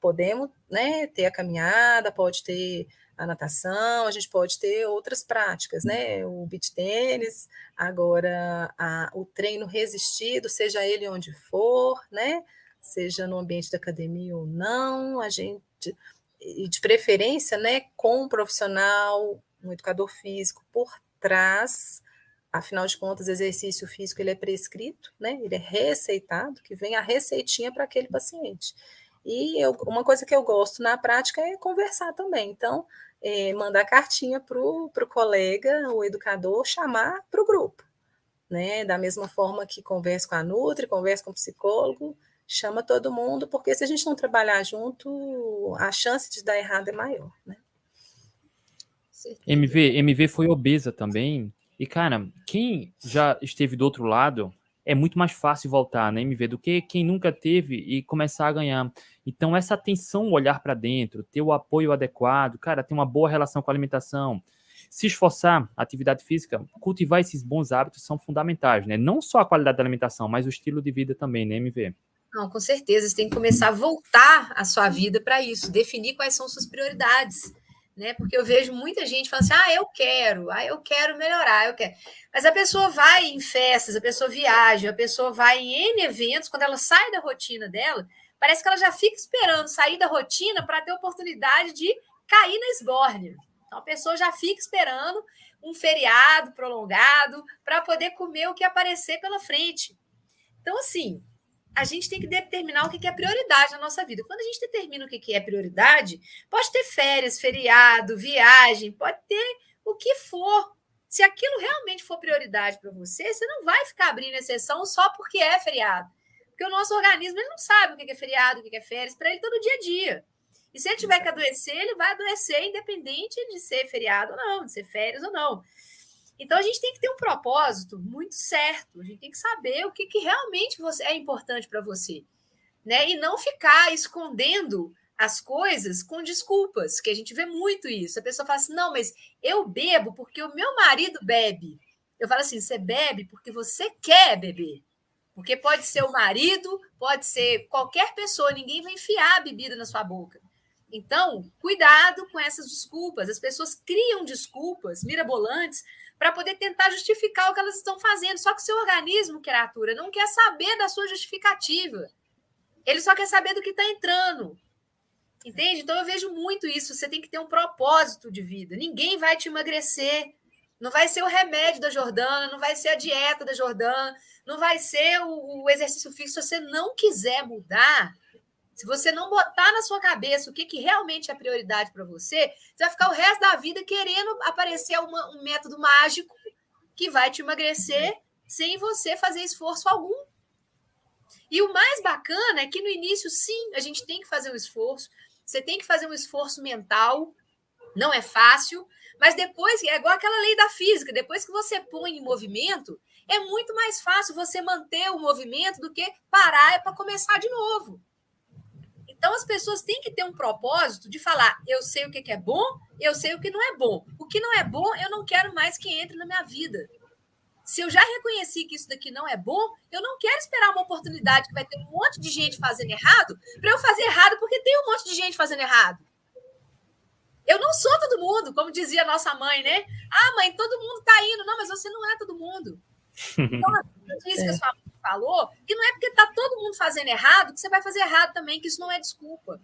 podemos né, ter a caminhada, pode ter a natação, a gente pode ter outras práticas, né? O beach tênis, agora a, o treino resistido, seja ele onde for, né? Seja no ambiente da academia ou não, a gente e de preferência, né, com um profissional, um educador físico por trás, Afinal de contas, exercício físico ele é prescrito, né? Ele é receitado, que vem a receitinha para aquele paciente. E eu, uma coisa que eu gosto na prática é conversar também. Então, é, mandar cartinha para o colega, o educador, chamar para o grupo. Né? Da mesma forma que converso com a Nutri, converso com o psicólogo, chama todo mundo, porque se a gente não trabalhar junto, a chance de dar errado é maior. Né? MV, MV foi obesa também. E, cara, quem já esteve do outro lado é muito mais fácil voltar, né, MV, do que quem nunca teve e começar a ganhar. Então, essa atenção, olhar para dentro, ter o apoio adequado, cara, ter uma boa relação com a alimentação, se esforçar, atividade física, cultivar esses bons hábitos são fundamentais, né? Não só a qualidade da alimentação, mas o estilo de vida também, né, MV? Não, com certeza, você tem que começar a voltar a sua vida para isso, definir quais são suas prioridades né? Porque eu vejo muita gente falando assim: ah, eu quero, ah, eu quero melhorar, eu quero. Mas a pessoa vai em festas, a pessoa viaja, a pessoa vai em N eventos, quando ela sai da rotina dela, parece que ela já fica esperando sair da rotina para ter oportunidade de cair na esbórnia. Então a pessoa já fica esperando um feriado prolongado para poder comer o que aparecer pela frente. Então, assim, a gente tem que determinar o que é prioridade na nossa vida. Quando a gente determina o que é prioridade, pode ter férias, feriado, viagem, pode ter o que for. Se aquilo realmente for prioridade para você, você não vai ficar abrindo exceção só porque é feriado. Porque o nosso organismo ele não sabe o que é feriado, o que é férias, para ele todo dia a dia. E se ele tiver que adoecer, ele vai adoecer independente de ser feriado ou não, de ser férias ou não. Então a gente tem que ter um propósito muito certo, a gente tem que saber o que, que realmente você, é importante para você, né? E não ficar escondendo as coisas com desculpas, que a gente vê muito isso. A pessoa fala assim: não, mas eu bebo porque o meu marido bebe. Eu falo assim: você bebe porque você quer beber. Porque pode ser o marido, pode ser qualquer pessoa, ninguém vai enfiar a bebida na sua boca. Então, cuidado com essas desculpas. As pessoas criam desculpas mirabolantes para poder tentar justificar o que elas estão fazendo. Só que o seu organismo, criatura, não quer saber da sua justificativa. Ele só quer saber do que está entrando. Entende? Então eu vejo muito isso. Você tem que ter um propósito de vida. Ninguém vai te emagrecer. Não vai ser o remédio da Jordana, não vai ser a dieta da Jordana, não vai ser o, o exercício físico. Se você não quiser mudar, se você não botar na sua cabeça o que, que realmente é prioridade para você, você vai ficar o resto da vida querendo aparecer uma, um método mágico que vai te emagrecer sem você fazer esforço algum. E o mais bacana é que no início, sim, a gente tem que fazer um esforço, você tem que fazer um esforço mental, não é fácil, mas depois, é igual aquela lei da física, depois que você põe em movimento, é muito mais fácil você manter o movimento do que parar é para começar de novo. Então, as pessoas têm que ter um propósito de falar: eu sei o que é bom, eu sei o que não é bom. O que não é bom, eu não quero mais que entre na minha vida. Se eu já reconheci que isso daqui não é bom, eu não quero esperar uma oportunidade que vai ter um monte de gente fazendo errado para eu fazer errado porque tem um monte de gente fazendo errado. Eu não sou todo mundo, como dizia nossa mãe, né? Ah, mãe, todo mundo está indo. Não, mas você não é todo mundo. Então, isso é. que a sua mãe falou, que não é porque está todo mundo fazendo errado que você vai fazer errado também, que isso não é desculpa.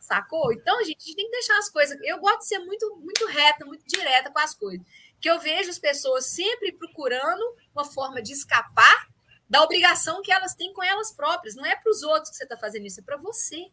Sacou? Então, gente, a gente tem que deixar as coisas. Eu gosto de ser muito, muito reta, muito direta com as coisas. Que eu vejo as pessoas sempre procurando uma forma de escapar da obrigação que elas têm com elas próprias. Não é para os outros que você está fazendo isso, é para você.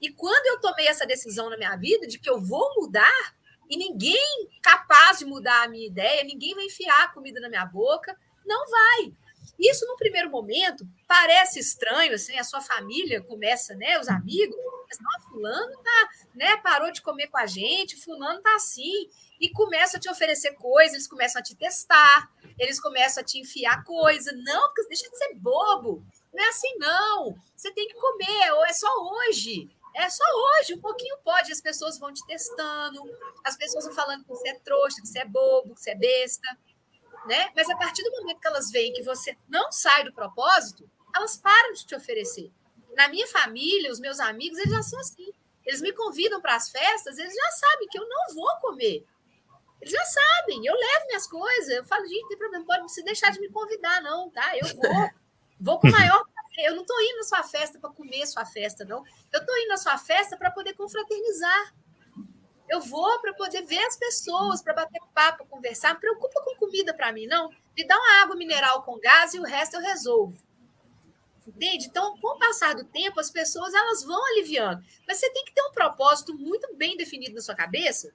E quando eu tomei essa decisão na minha vida de que eu vou mudar, e ninguém capaz de mudar a minha ideia, ninguém vai enfiar comida na minha boca, não vai. Isso, no primeiro momento, parece estranho, assim, a sua família começa, né, os amigos, não, fulano tá, né, parou de comer com a gente, fulano tá assim, e começa a te oferecer coisas, eles começam a te testar, eles começam a te enfiar coisa, não, porque deixa de ser bobo, não é assim não, você tem que comer, ou é só hoje, é só hoje, um pouquinho pode. As pessoas vão te testando, as pessoas vão falando que você é trouxa, que você é bobo, que você é besta, né? Mas a partir do momento que elas veem que você não sai do propósito, elas param de te oferecer. Na minha família, os meus amigos, eles já são assim. Eles me convidam para as festas, eles já sabem que eu não vou comer. Eles já sabem, eu levo minhas coisas. Eu falo, gente, não tem problema, pode se deixar de me convidar, não, tá? Eu vou. Vou com o maior eu não estou indo na sua festa para comer sua festa, não. Eu estou indo na sua festa para poder confraternizar. Eu vou para poder ver as pessoas, para bater papo, conversar. Não preocupa com comida para mim, não. Me dá uma água mineral com gás e o resto eu resolvo. Entende? Então, com o passar do tempo, as pessoas elas vão aliviando. Mas você tem que ter um propósito muito bem definido na sua cabeça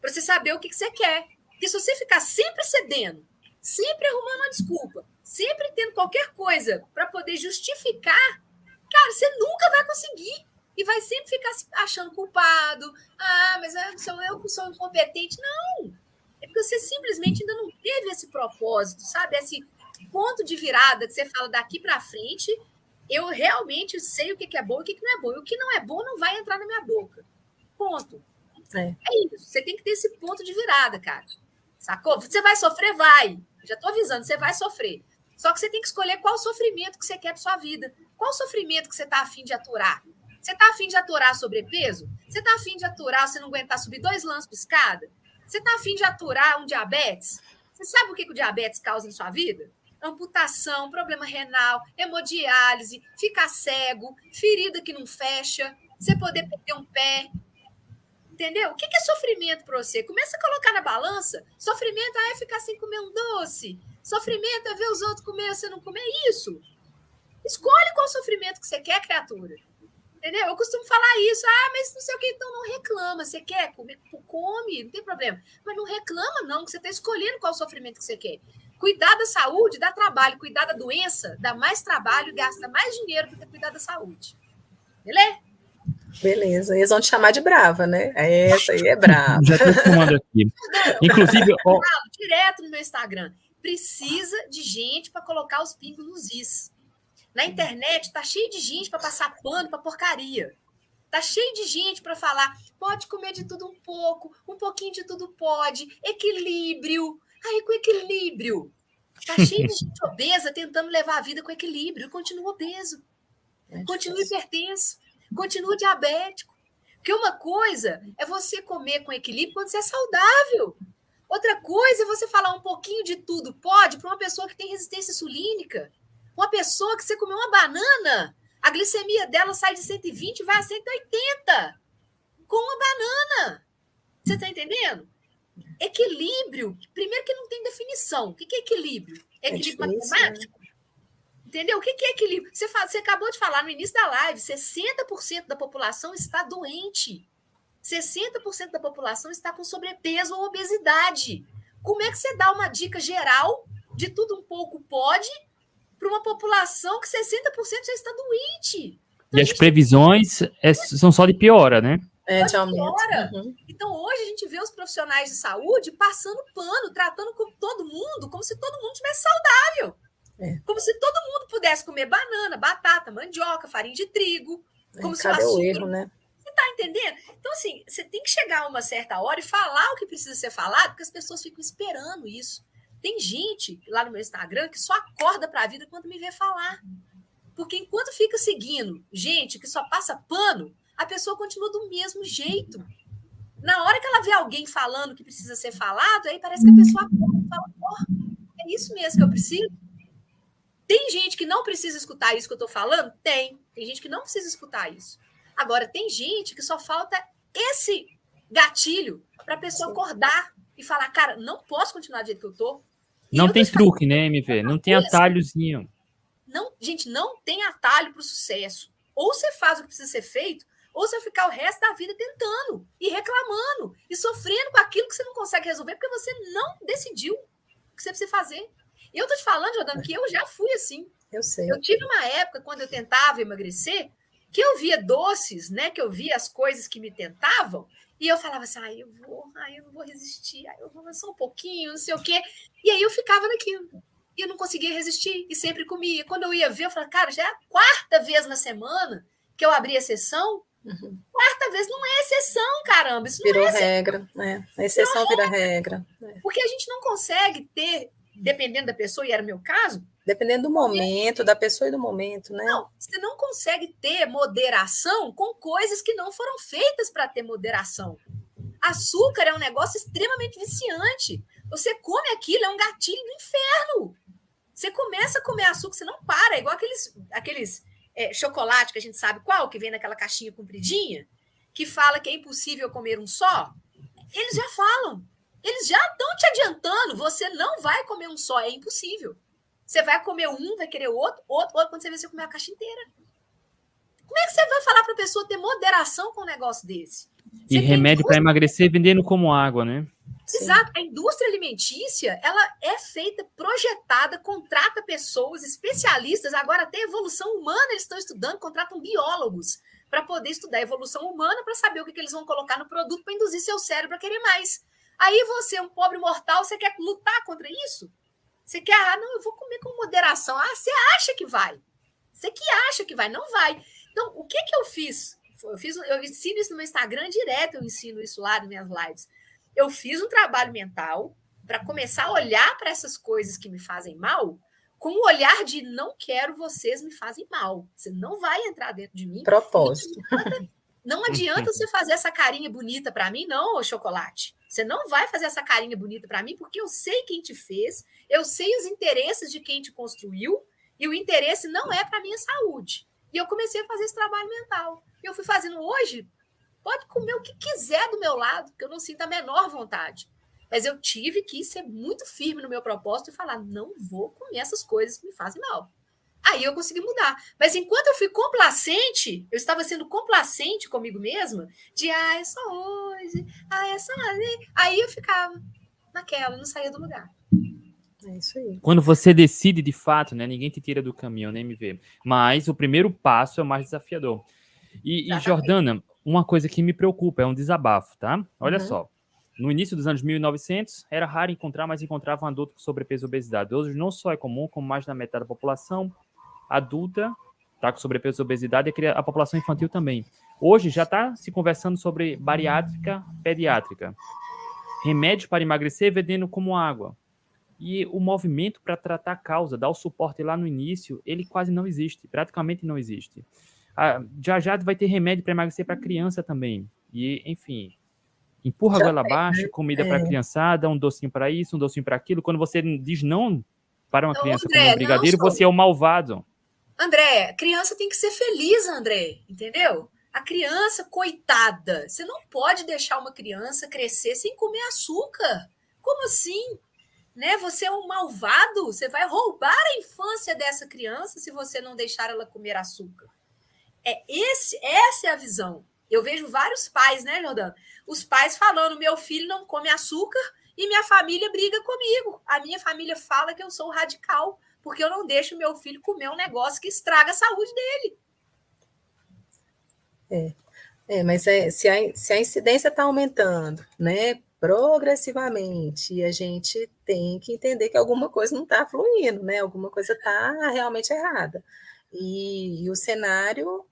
para você saber o que, que você quer. Porque se você ficar sempre cedendo, sempre arrumando uma desculpa, sempre tendo qualquer coisa para poder justificar, cara, você nunca vai conseguir. E vai sempre ficar se achando culpado. Ah, mas sou eu que sou incompetente. Não! É porque você simplesmente ainda não teve esse propósito, sabe? Esse ponto de virada que você fala daqui para frente, eu realmente sei o que é bom e o que não é bom. E o que não é bom não vai entrar na minha boca. Ponto. É. é isso. Você tem que ter esse ponto de virada, cara. Sacou? Você vai sofrer? Vai. Já estou avisando, você vai sofrer. Só que você tem que escolher qual sofrimento que você quer para sua vida. Qual sofrimento que você está afim de aturar? Você está afim de aturar sobrepeso? Você está afim de aturar você não aguentar subir dois lãs por escada? Você está afim de aturar um diabetes? Você sabe o que, que o diabetes causa em sua vida? Amputação, problema renal, hemodiálise, ficar cego, ferida que não fecha, você poder perder um pé. Entendeu? O que é sofrimento para você? Começa a colocar na balança. Sofrimento ah, é ficar sem comer um doce. Sofrimento é ver os outros comer e você não comer isso. Escolhe qual sofrimento que você quer, criatura. Entendeu? Eu costumo falar isso. Ah, mas não sei o que, então não reclama. Você quer comer? Come, não tem problema. Mas não reclama, não, que você está escolhendo qual sofrimento que você quer. Cuidar da saúde dá trabalho. Cuidar da doença dá mais trabalho gasta mais dinheiro do que cuidar da saúde. Beleza? Beleza, eles vão te chamar de brava, né? Essa aí é brava. Já estou aqui. Inclusive, ó... direto no meu Instagram precisa de gente para colocar os pingos nos is. Na internet tá cheio de gente para passar pano para porcaria. Tá cheio de gente para falar, pode comer de tudo um pouco, um pouquinho de tudo pode, equilíbrio. Aí com equilíbrio. Tá cheio de gente obesa tentando levar a vida com equilíbrio, continua obeso. É continua hipertenso, continua diabético. Porque uma coisa é você comer com equilíbrio quando você é saudável. Outra coisa é você falar um pouquinho de tudo pode para uma pessoa que tem resistência insulínica. Uma pessoa que você comeu uma banana, a glicemia dela sai de 120 e vai a 180 com uma banana. Você está entendendo? Equilíbrio, primeiro que não tem definição. O que é equilíbrio? É equilíbrio é difícil, matemático? Né? Entendeu? O que é equilíbrio? Você, fala, você acabou de falar no início da live: 60% da população está doente. 60% da população está com sobrepeso ou obesidade. Como é que você dá uma dica geral de tudo um pouco pode para uma população que 60% já está doente? Então, e as previsões é, são só de piora, né? É, de piora. Uhum. Então, hoje a gente vê os profissionais de saúde passando pano, tratando com todo mundo como se todo mundo tivesse saudável. É. Como se todo mundo pudesse comer banana, batata, mandioca, farinha de trigo, É, Como é, se o açúcar... o erro, né? Você tá entendendo? Então, assim, você tem que chegar a uma certa hora e falar o que precisa ser falado, porque as pessoas ficam esperando isso. Tem gente lá no meu Instagram que só acorda para a vida quando me vê falar. Porque enquanto fica seguindo gente que só passa pano, a pessoa continua do mesmo jeito. Na hora que ela vê alguém falando que precisa ser falado, aí parece que a pessoa acorda e fala: oh, é isso mesmo que eu preciso. Tem gente que não precisa escutar isso que eu estou falando? Tem. Tem gente que não precisa escutar isso. Agora, tem gente que só falta esse gatilho para a pessoa acordar e falar: cara, não posso continuar do jeito que eu estou. Não tem truque, né, MV? Não tem atalhozinho. Não, gente, não tem atalho para o sucesso. Ou você faz o que precisa ser feito, ou você vai ficar o resto da vida tentando e reclamando e sofrendo com aquilo que você não consegue resolver porque você não decidiu o que você precisa fazer. E eu tô te falando, Jordano, que eu já fui assim. Eu sei. Eu tive uma época quando eu tentava emagrecer que eu via doces, né? Que eu via as coisas que me tentavam e eu falava assim, ai, eu vou, ai, eu não vou resistir, ai, eu vou só um pouquinho, não sei o quê. E aí eu ficava naquilo. E eu não conseguia resistir e sempre comia. Quando eu ia ver, eu falava, cara, já é a quarta vez na semana que eu abri a sessão. Uhum. Quarta vez não é exceção, caramba. Isso Virou é regra. É. A exceção vira regra. É. Porque a gente não consegue ter, dependendo da pessoa, e era o meu caso, Dependendo do momento, da pessoa e do momento, né? Não, você não consegue ter moderação com coisas que não foram feitas para ter moderação. Açúcar é um negócio extremamente viciante. Você come aquilo, é um gatilho do inferno. Você começa a comer açúcar, você não para, é igual aqueles, aqueles é, chocolate que a gente sabe qual, que vem naquela caixinha compridinha, que fala que é impossível comer um só. Eles já falam. Eles já estão te adiantando. Você não vai comer um só, é impossível. Você vai comer um, vai querer outro, outro, outro, quando você vê você comer a caixa inteira. Como é que você vai falar para a pessoa ter moderação com um negócio desse? Você e remédio para emagrecer vendendo como água, né? Exato. A indústria alimentícia, ela é feita, projetada, contrata pessoas, especialistas. Agora, até evolução humana eles estão estudando, contratam biólogos para poder estudar a evolução humana para saber o que, que eles vão colocar no produto para induzir seu cérebro a querer mais. Aí você, um pobre mortal, você quer lutar contra isso? Você quer, ah, não, eu vou comer com moderação. Ah, você acha que vai. Você que acha que vai, não vai. Então, o que que eu fiz? Eu fiz, eu ensino isso no meu Instagram direto, eu ensino isso lá nas minhas lives. Eu fiz um trabalho mental para começar a olhar para essas coisas que me fazem mal com o olhar de não quero vocês me fazem mal. Você não vai entrar dentro de mim. Propósito. Não adianta você fazer essa carinha bonita para mim, não, ô chocolate. Você não vai fazer essa carinha bonita para mim, porque eu sei quem te fez, eu sei os interesses de quem te construiu, e o interesse não é para minha saúde. E eu comecei a fazer esse trabalho mental. E eu fui fazendo hoje, pode comer o que quiser do meu lado, que eu não sinto a menor vontade. Mas eu tive que ser muito firme no meu propósito e falar: não vou comer essas coisas que me fazem mal. Aí eu consegui mudar. Mas enquanto eu fui complacente, eu estava sendo complacente comigo mesma, de ah, é só hoje, ah, é só ali. Aí eu ficava naquela, não saía do lugar. É isso aí. Quando você decide de fato, né? Ninguém te tira do caminho, nem me vê. Mas o primeiro passo é o mais desafiador. E, e Jordana, uma coisa que me preocupa é um desabafo, tá? Olha uhum. só. No início dos anos 1900, era raro encontrar, mas encontrava um adulto com sobrepeso e obesidade. Hoje não só é comum, como mais da metade da população adulta está com sobrepeso e obesidade e a população infantil também. Hoje já está se conversando sobre bariátrica pediátrica. Remédios para emagrecer vendendo como água. E o movimento para tratar a causa, dar o suporte lá no início, ele quase não existe, praticamente não existe. Ah, já já vai ter remédio para emagrecer para criança também. E, enfim, empurra a goela abaixo, comida é. para criançada, um docinho para isso, um docinho para aquilo. Quando você diz não para uma criança André, como um brigadeiro, você é o malvado. André, criança tem que ser feliz, André, entendeu? A criança, coitada, você não pode deixar uma criança crescer sem comer açúcar. Como assim? Né? Você é um malvado, você vai roubar a infância dessa criança se você não deixar ela comer açúcar. É esse, essa é a visão. Eu vejo vários pais, né, Jordano? Os pais falando: meu filho não come açúcar e minha família briga comigo. A minha família fala que eu sou radical porque eu não deixo meu filho comer um negócio que estraga a saúde dele. É, é mas é, se, a, se a incidência está aumentando, né, progressivamente, e a gente tem que entender que alguma coisa não está fluindo, né, alguma coisa está realmente errada. E, e, o cenário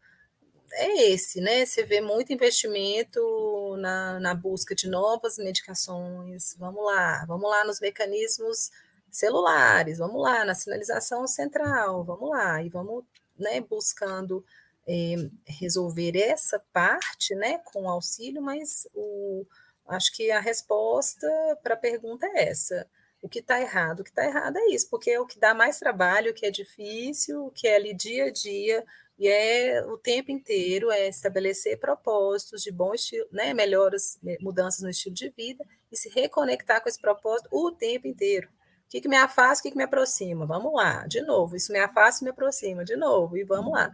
é esse, né? Você vê muito investimento na, na busca de novas medicações. Vamos lá, vamos lá nos mecanismos celulares, vamos lá na sinalização central, vamos lá, e vamos né, buscando é, resolver essa parte né, com auxílio, mas o, acho que a resposta para a pergunta é essa. O que está errado? O que está errado é isso, porque é o que dá mais trabalho, o que é difícil, o que é ali dia a dia, e é o tempo inteiro é estabelecer propósitos de bom estilo, né, melhoras, mudanças no estilo de vida e se reconectar com esse propósito o tempo inteiro. O que, que me afasta, o que, que me aproxima? Vamos lá, de novo. Isso me afasta e me aproxima, de novo, e vamos lá.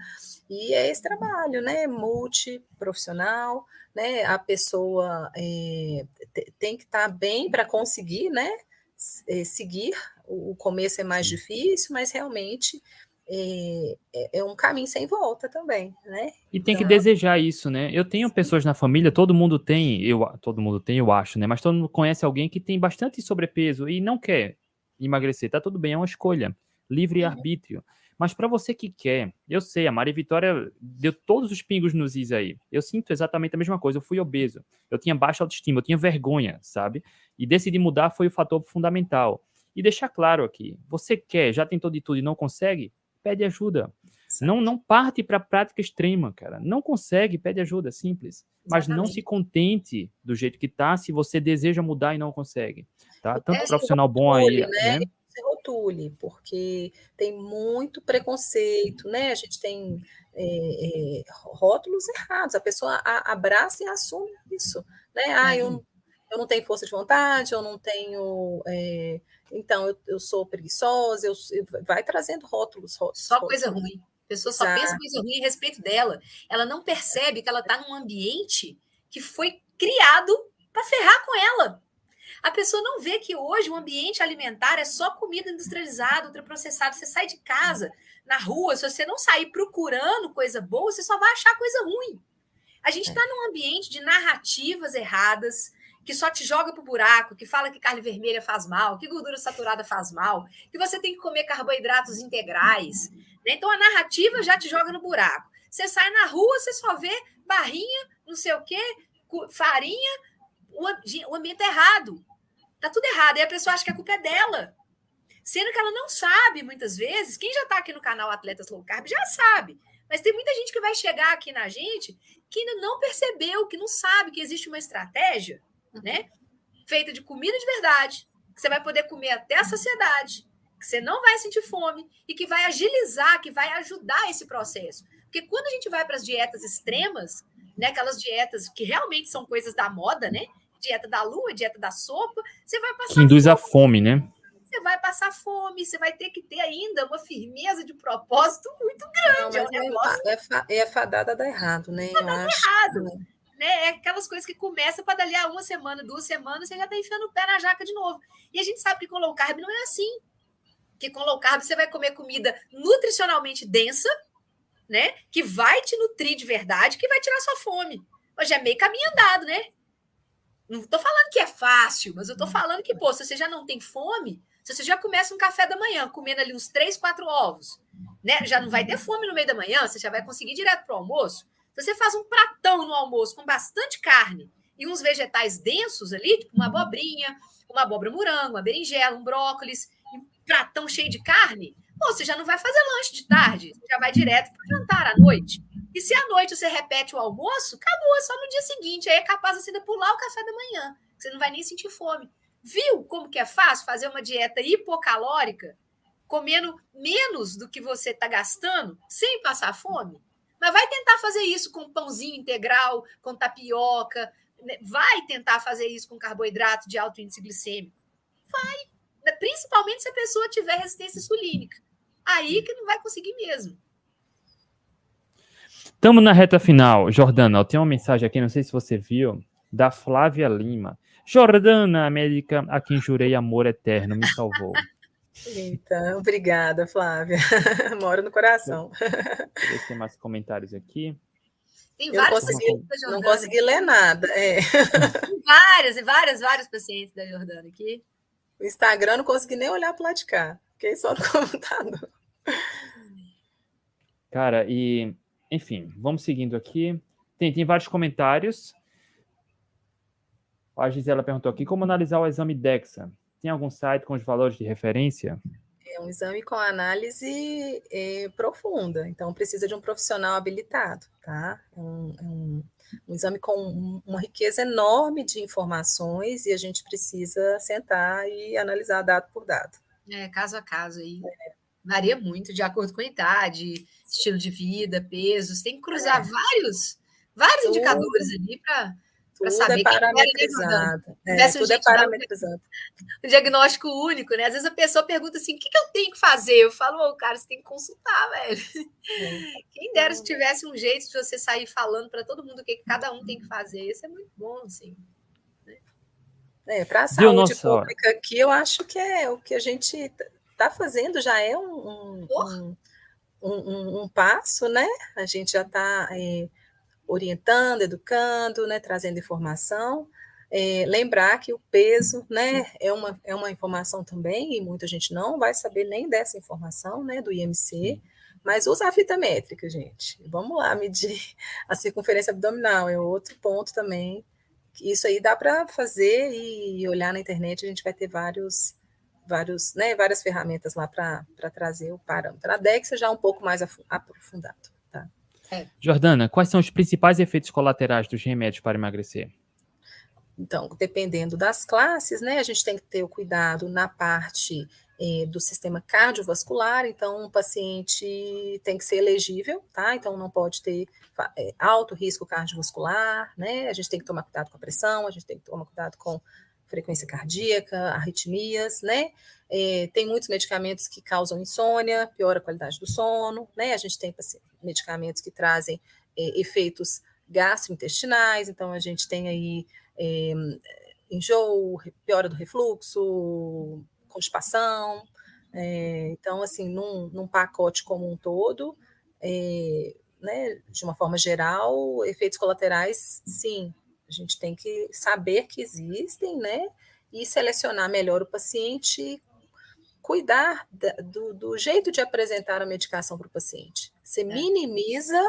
E é esse trabalho, né? Multiprofissional, né? A pessoa é, tem que estar tá bem para conseguir, né? É, seguir. O começo é mais difícil, mas realmente é, é, é, um caminho sem volta também, né? E tem então... que desejar isso, né? Eu tenho pessoas na família, todo mundo tem, eu, todo mundo tem, eu acho, né? Mas todo mundo conhece alguém que tem bastante sobrepeso e não quer emagrecer. Tá tudo bem, é uma escolha, livre uhum. arbítrio. Mas para você que quer, eu sei, a Maria Vitória deu todos os pingos nos is aí. Eu sinto exatamente a mesma coisa. Eu fui obeso, eu tinha baixa autoestima, eu tinha vergonha, sabe? E decidir mudar foi o fator fundamental. E deixar claro aqui: você quer, já tentou de tudo e não consegue? pede ajuda. Não, não parte para prática extrema, cara. Não consegue, pede ajuda, simples. Mas Exatamente. não se contente do jeito que tá se você deseja mudar e não consegue. Tá? Tanto profissional bom aí. Né? né? rotule, porque tem muito preconceito, né? A gente tem é, é, rótulos errados, a pessoa abraça e assume isso, né? Ah, eu, uhum. eu não tenho força de vontade, eu não tenho é, então eu, eu sou preguiçosa, eu, eu, vai trazendo rótulos, rótulos Só coisa ruim. A pessoa só Exato. pensa coisa ruim a respeito dela. Ela não percebe que ela está num ambiente que foi criado para ferrar com ela. A pessoa não vê que hoje o ambiente alimentar é só comida industrializada, ultraprocessada. Você sai de casa, na rua, se você não sair procurando coisa boa, você só vai achar coisa ruim. A gente está é. num ambiente de narrativas erradas, que só te joga pro buraco, que fala que carne vermelha faz mal, que gordura saturada faz mal, que você tem que comer carboidratos integrais. Né? Então a narrativa já te joga no buraco. Você sai na rua, você só vê barrinha, não sei o quê, farinha, o, ambiente é errado. Tá tudo errado. E a pessoa acha que a culpa é dela. Sendo que ela não sabe, muitas vezes, quem já está aqui no canal Atletas Low Carb já sabe. Mas tem muita gente que vai chegar aqui na gente que ainda não percebeu, que não sabe que existe uma estratégia né? Feita de comida de verdade, que você vai poder comer até a saciedade, que você não vai sentir fome e que vai agilizar, que vai ajudar esse processo. Porque quando a gente vai para as dietas extremas, né, aquelas dietas que realmente são coisas da moda, né? Dieta da lua, dieta da sopa, você vai passar. Que induz fome. a fome, né? Você vai passar fome, você vai ter que ter ainda uma firmeza de propósito muito grande. Não, é, é, é, fadada a dar errado, né? Fadada Eu acho. errado né? É aquelas coisas que começam para dali a uma semana, duas semanas, você já está enfiando o pé na jaca de novo. E a gente sabe que com low carb não é assim. Que com low carb você vai comer comida nutricionalmente densa, né? Que vai te nutrir de verdade, que vai tirar sua fome. Mas já é meio caminho andado, né? Não estou falando que é fácil, mas eu estou falando que, pô, se você já não tem fome, se você já começa um café da manhã comendo ali uns três, quatro ovos, né? Já não vai ter fome no meio da manhã, você já vai conseguir direto para o almoço. Se você faz um pratão no almoço com bastante carne e uns vegetais densos ali, tipo uma abobrinha, uma abóbora morango, uma berinjela, um brócolis, um pratão cheio de carne, pô, você já não vai fazer lanche de tarde, você já vai direto para o jantar à noite. E se à noite você repete o almoço, acabou, é só no dia seguinte. Aí é capaz você de pular o café da manhã. Você não vai nem sentir fome. Viu como que é fácil fazer uma dieta hipocalórica, comendo menos do que você está gastando, sem passar fome? Mas vai tentar fazer isso com pãozinho integral, com tapioca, né? vai tentar fazer isso com carboidrato de alto índice glicêmico. Vai, né? principalmente se a pessoa tiver resistência insulínica. Aí que não vai conseguir mesmo. Estamos na reta final. Jordana, eu tenho uma mensagem aqui, não sei se você viu, da Flávia Lima. Jordana, América, a quem jurei amor eterno, me salvou. Eita, obrigada, Flávia. Moro no coração. Deixa eu mais comentários aqui. Tem vários não consegui, Não consegui ler nada. É. Tem várias, e várias, vários pacientes da Jordana aqui. O Instagram não consegui nem olhar para lá de cá. Fiquei só no computador. Cara, e enfim, vamos seguindo aqui. Tem, tem vários comentários. A Gisela perguntou aqui: como analisar o exame DEXA? Tem algum site com os valores de referência? É um exame com análise é, profunda, então precisa de um profissional habilitado, tá? É um, é um, um exame com uma riqueza enorme de informações e a gente precisa sentar e analisar dado por dado. É, caso a caso aí. É. Varia muito de acordo com a idade, estilo de vida, pesos. Tem que cruzar é. vários, vários tudo, indicadores ali para saber é parametrizado. É, é, tudo é parametrizado. Um diagnóstico único, né? Às vezes a pessoa pergunta assim: o que, que eu tenho que fazer? Eu falo, oh, cara, você tem que consultar, velho. É. Quem dera se tivesse um jeito de você sair falando para todo mundo o que, que cada um tem que fazer. Isso é muito bom, assim. Né? É, para a saúde pública aqui, eu acho que é o que a gente está fazendo já é um, um, um, um, passo, né? A gente já está é, orientando, educando, né? trazendo informação. É, lembrar que o peso né, é, uma, é uma informação também, e muita gente não vai saber nem dessa informação né, do IMC, mas usa a fita métrica, gente. Vamos lá medir a circunferência abdominal, é outro ponto também. Isso aí dá para fazer e olhar na internet, a gente vai ter vários vários, né, várias ferramentas lá para trazer o parâmetro. A DEX já é um pouco mais aprofundado. Tá? É. Jordana, quais são os principais efeitos colaterais dos remédios para emagrecer? Então, dependendo das classes, né, a gente tem que ter o cuidado na parte eh, do sistema cardiovascular, então um paciente tem que ser elegível, tá? Então não pode ter eh, alto risco cardiovascular, né? A gente tem que tomar cuidado com a pressão, a gente tem que tomar cuidado com frequência cardíaca, arritmias, né? É, tem muitos medicamentos que causam insônia, piora a qualidade do sono, né? A gente tem medicamentos que trazem é, efeitos gastrointestinais, então a gente tem aí é, enjoo, piora do refluxo, constipação. É, então, assim, num, num, pacote como um todo, é, né, de uma forma geral, efeitos colaterais, sim, a gente tem que saber que existem, né? E selecionar melhor o paciente, cuidar da, do, do, jeito de apresentar a medicação para o paciente. Você é. minimiza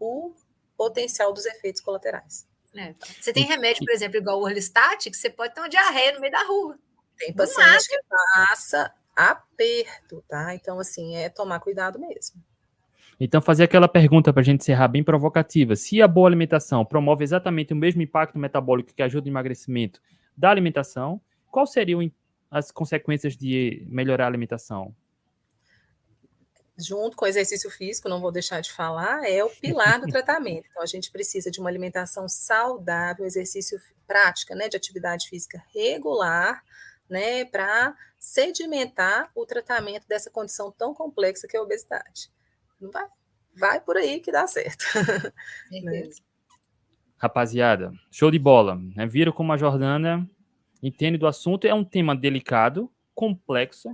o potencial dos efeitos colaterais. É. Você tem remédio, por exemplo, igual o Orlistat, que você pode ter uma diarreia no meio da rua. Tem paciente que passa aperto, tá? Então, assim, é tomar cuidado mesmo. Então, fazer aquela pergunta para a gente encerrar bem provocativa: se a boa alimentação promove exatamente o mesmo impacto metabólico que ajuda o emagrecimento da alimentação, quais seriam as consequências de melhorar a alimentação? Junto com o exercício físico, não vou deixar de falar, é o pilar do tratamento. Então, a gente precisa de uma alimentação saudável, exercício prática, né, de atividade física regular, né, para sedimentar o tratamento dessa condição tão complexa que é a obesidade vai, vai por aí que dá certo. né? Rapaziada, show de bola. Né? Viram como a Jordana entende do assunto. É um tema delicado, complexo.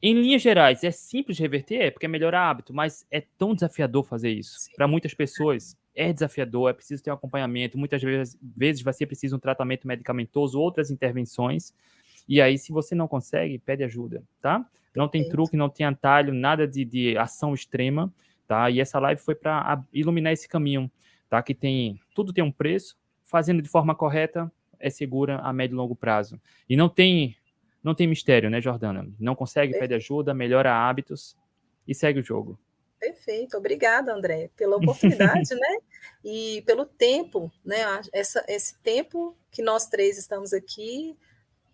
Em linhas gerais, é simples reverter, é porque é melhorar hábito, mas é tão desafiador fazer isso. Para muitas pessoas, é desafiador, é preciso ter um acompanhamento. Muitas vezes, vezes vai ser preciso um tratamento medicamentoso, outras intervenções. E aí, se você não consegue, pede ajuda, tá? Não tem truque, não tem atalho, nada de, de ação extrema, tá? E essa live foi para iluminar esse caminho, tá? Que tem tudo tem um preço, fazendo de forma correta é segura a médio e longo prazo. E não tem não tem mistério, né, Jordana? Não consegue, pede ajuda, melhora hábitos e segue o jogo. Perfeito, obrigada, André, pela oportunidade, né? E pelo tempo, né? Essa, esse tempo que nós três estamos aqui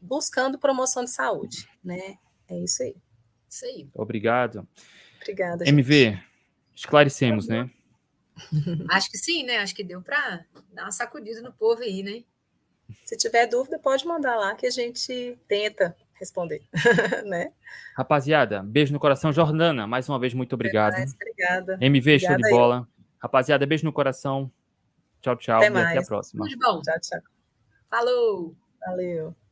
buscando promoção de saúde, né? É isso aí. Isso aí. Obrigado. Obrigada. Gente. MV, esclarecemos, né? Acho que sim, né? Acho que deu para dar uma sacudida no povo aí, né? Se tiver dúvida, pode mandar lá que a gente tenta responder, né? Rapaziada, beijo no coração. Jordana, mais uma vez, muito obrigado. Mais, obrigada. MV, obrigada show de bola. Rapaziada, beijo no coração. Tchau, tchau. Até e mais. até a próxima. Tudo bom. Tchau, tchau. Falou. Valeu.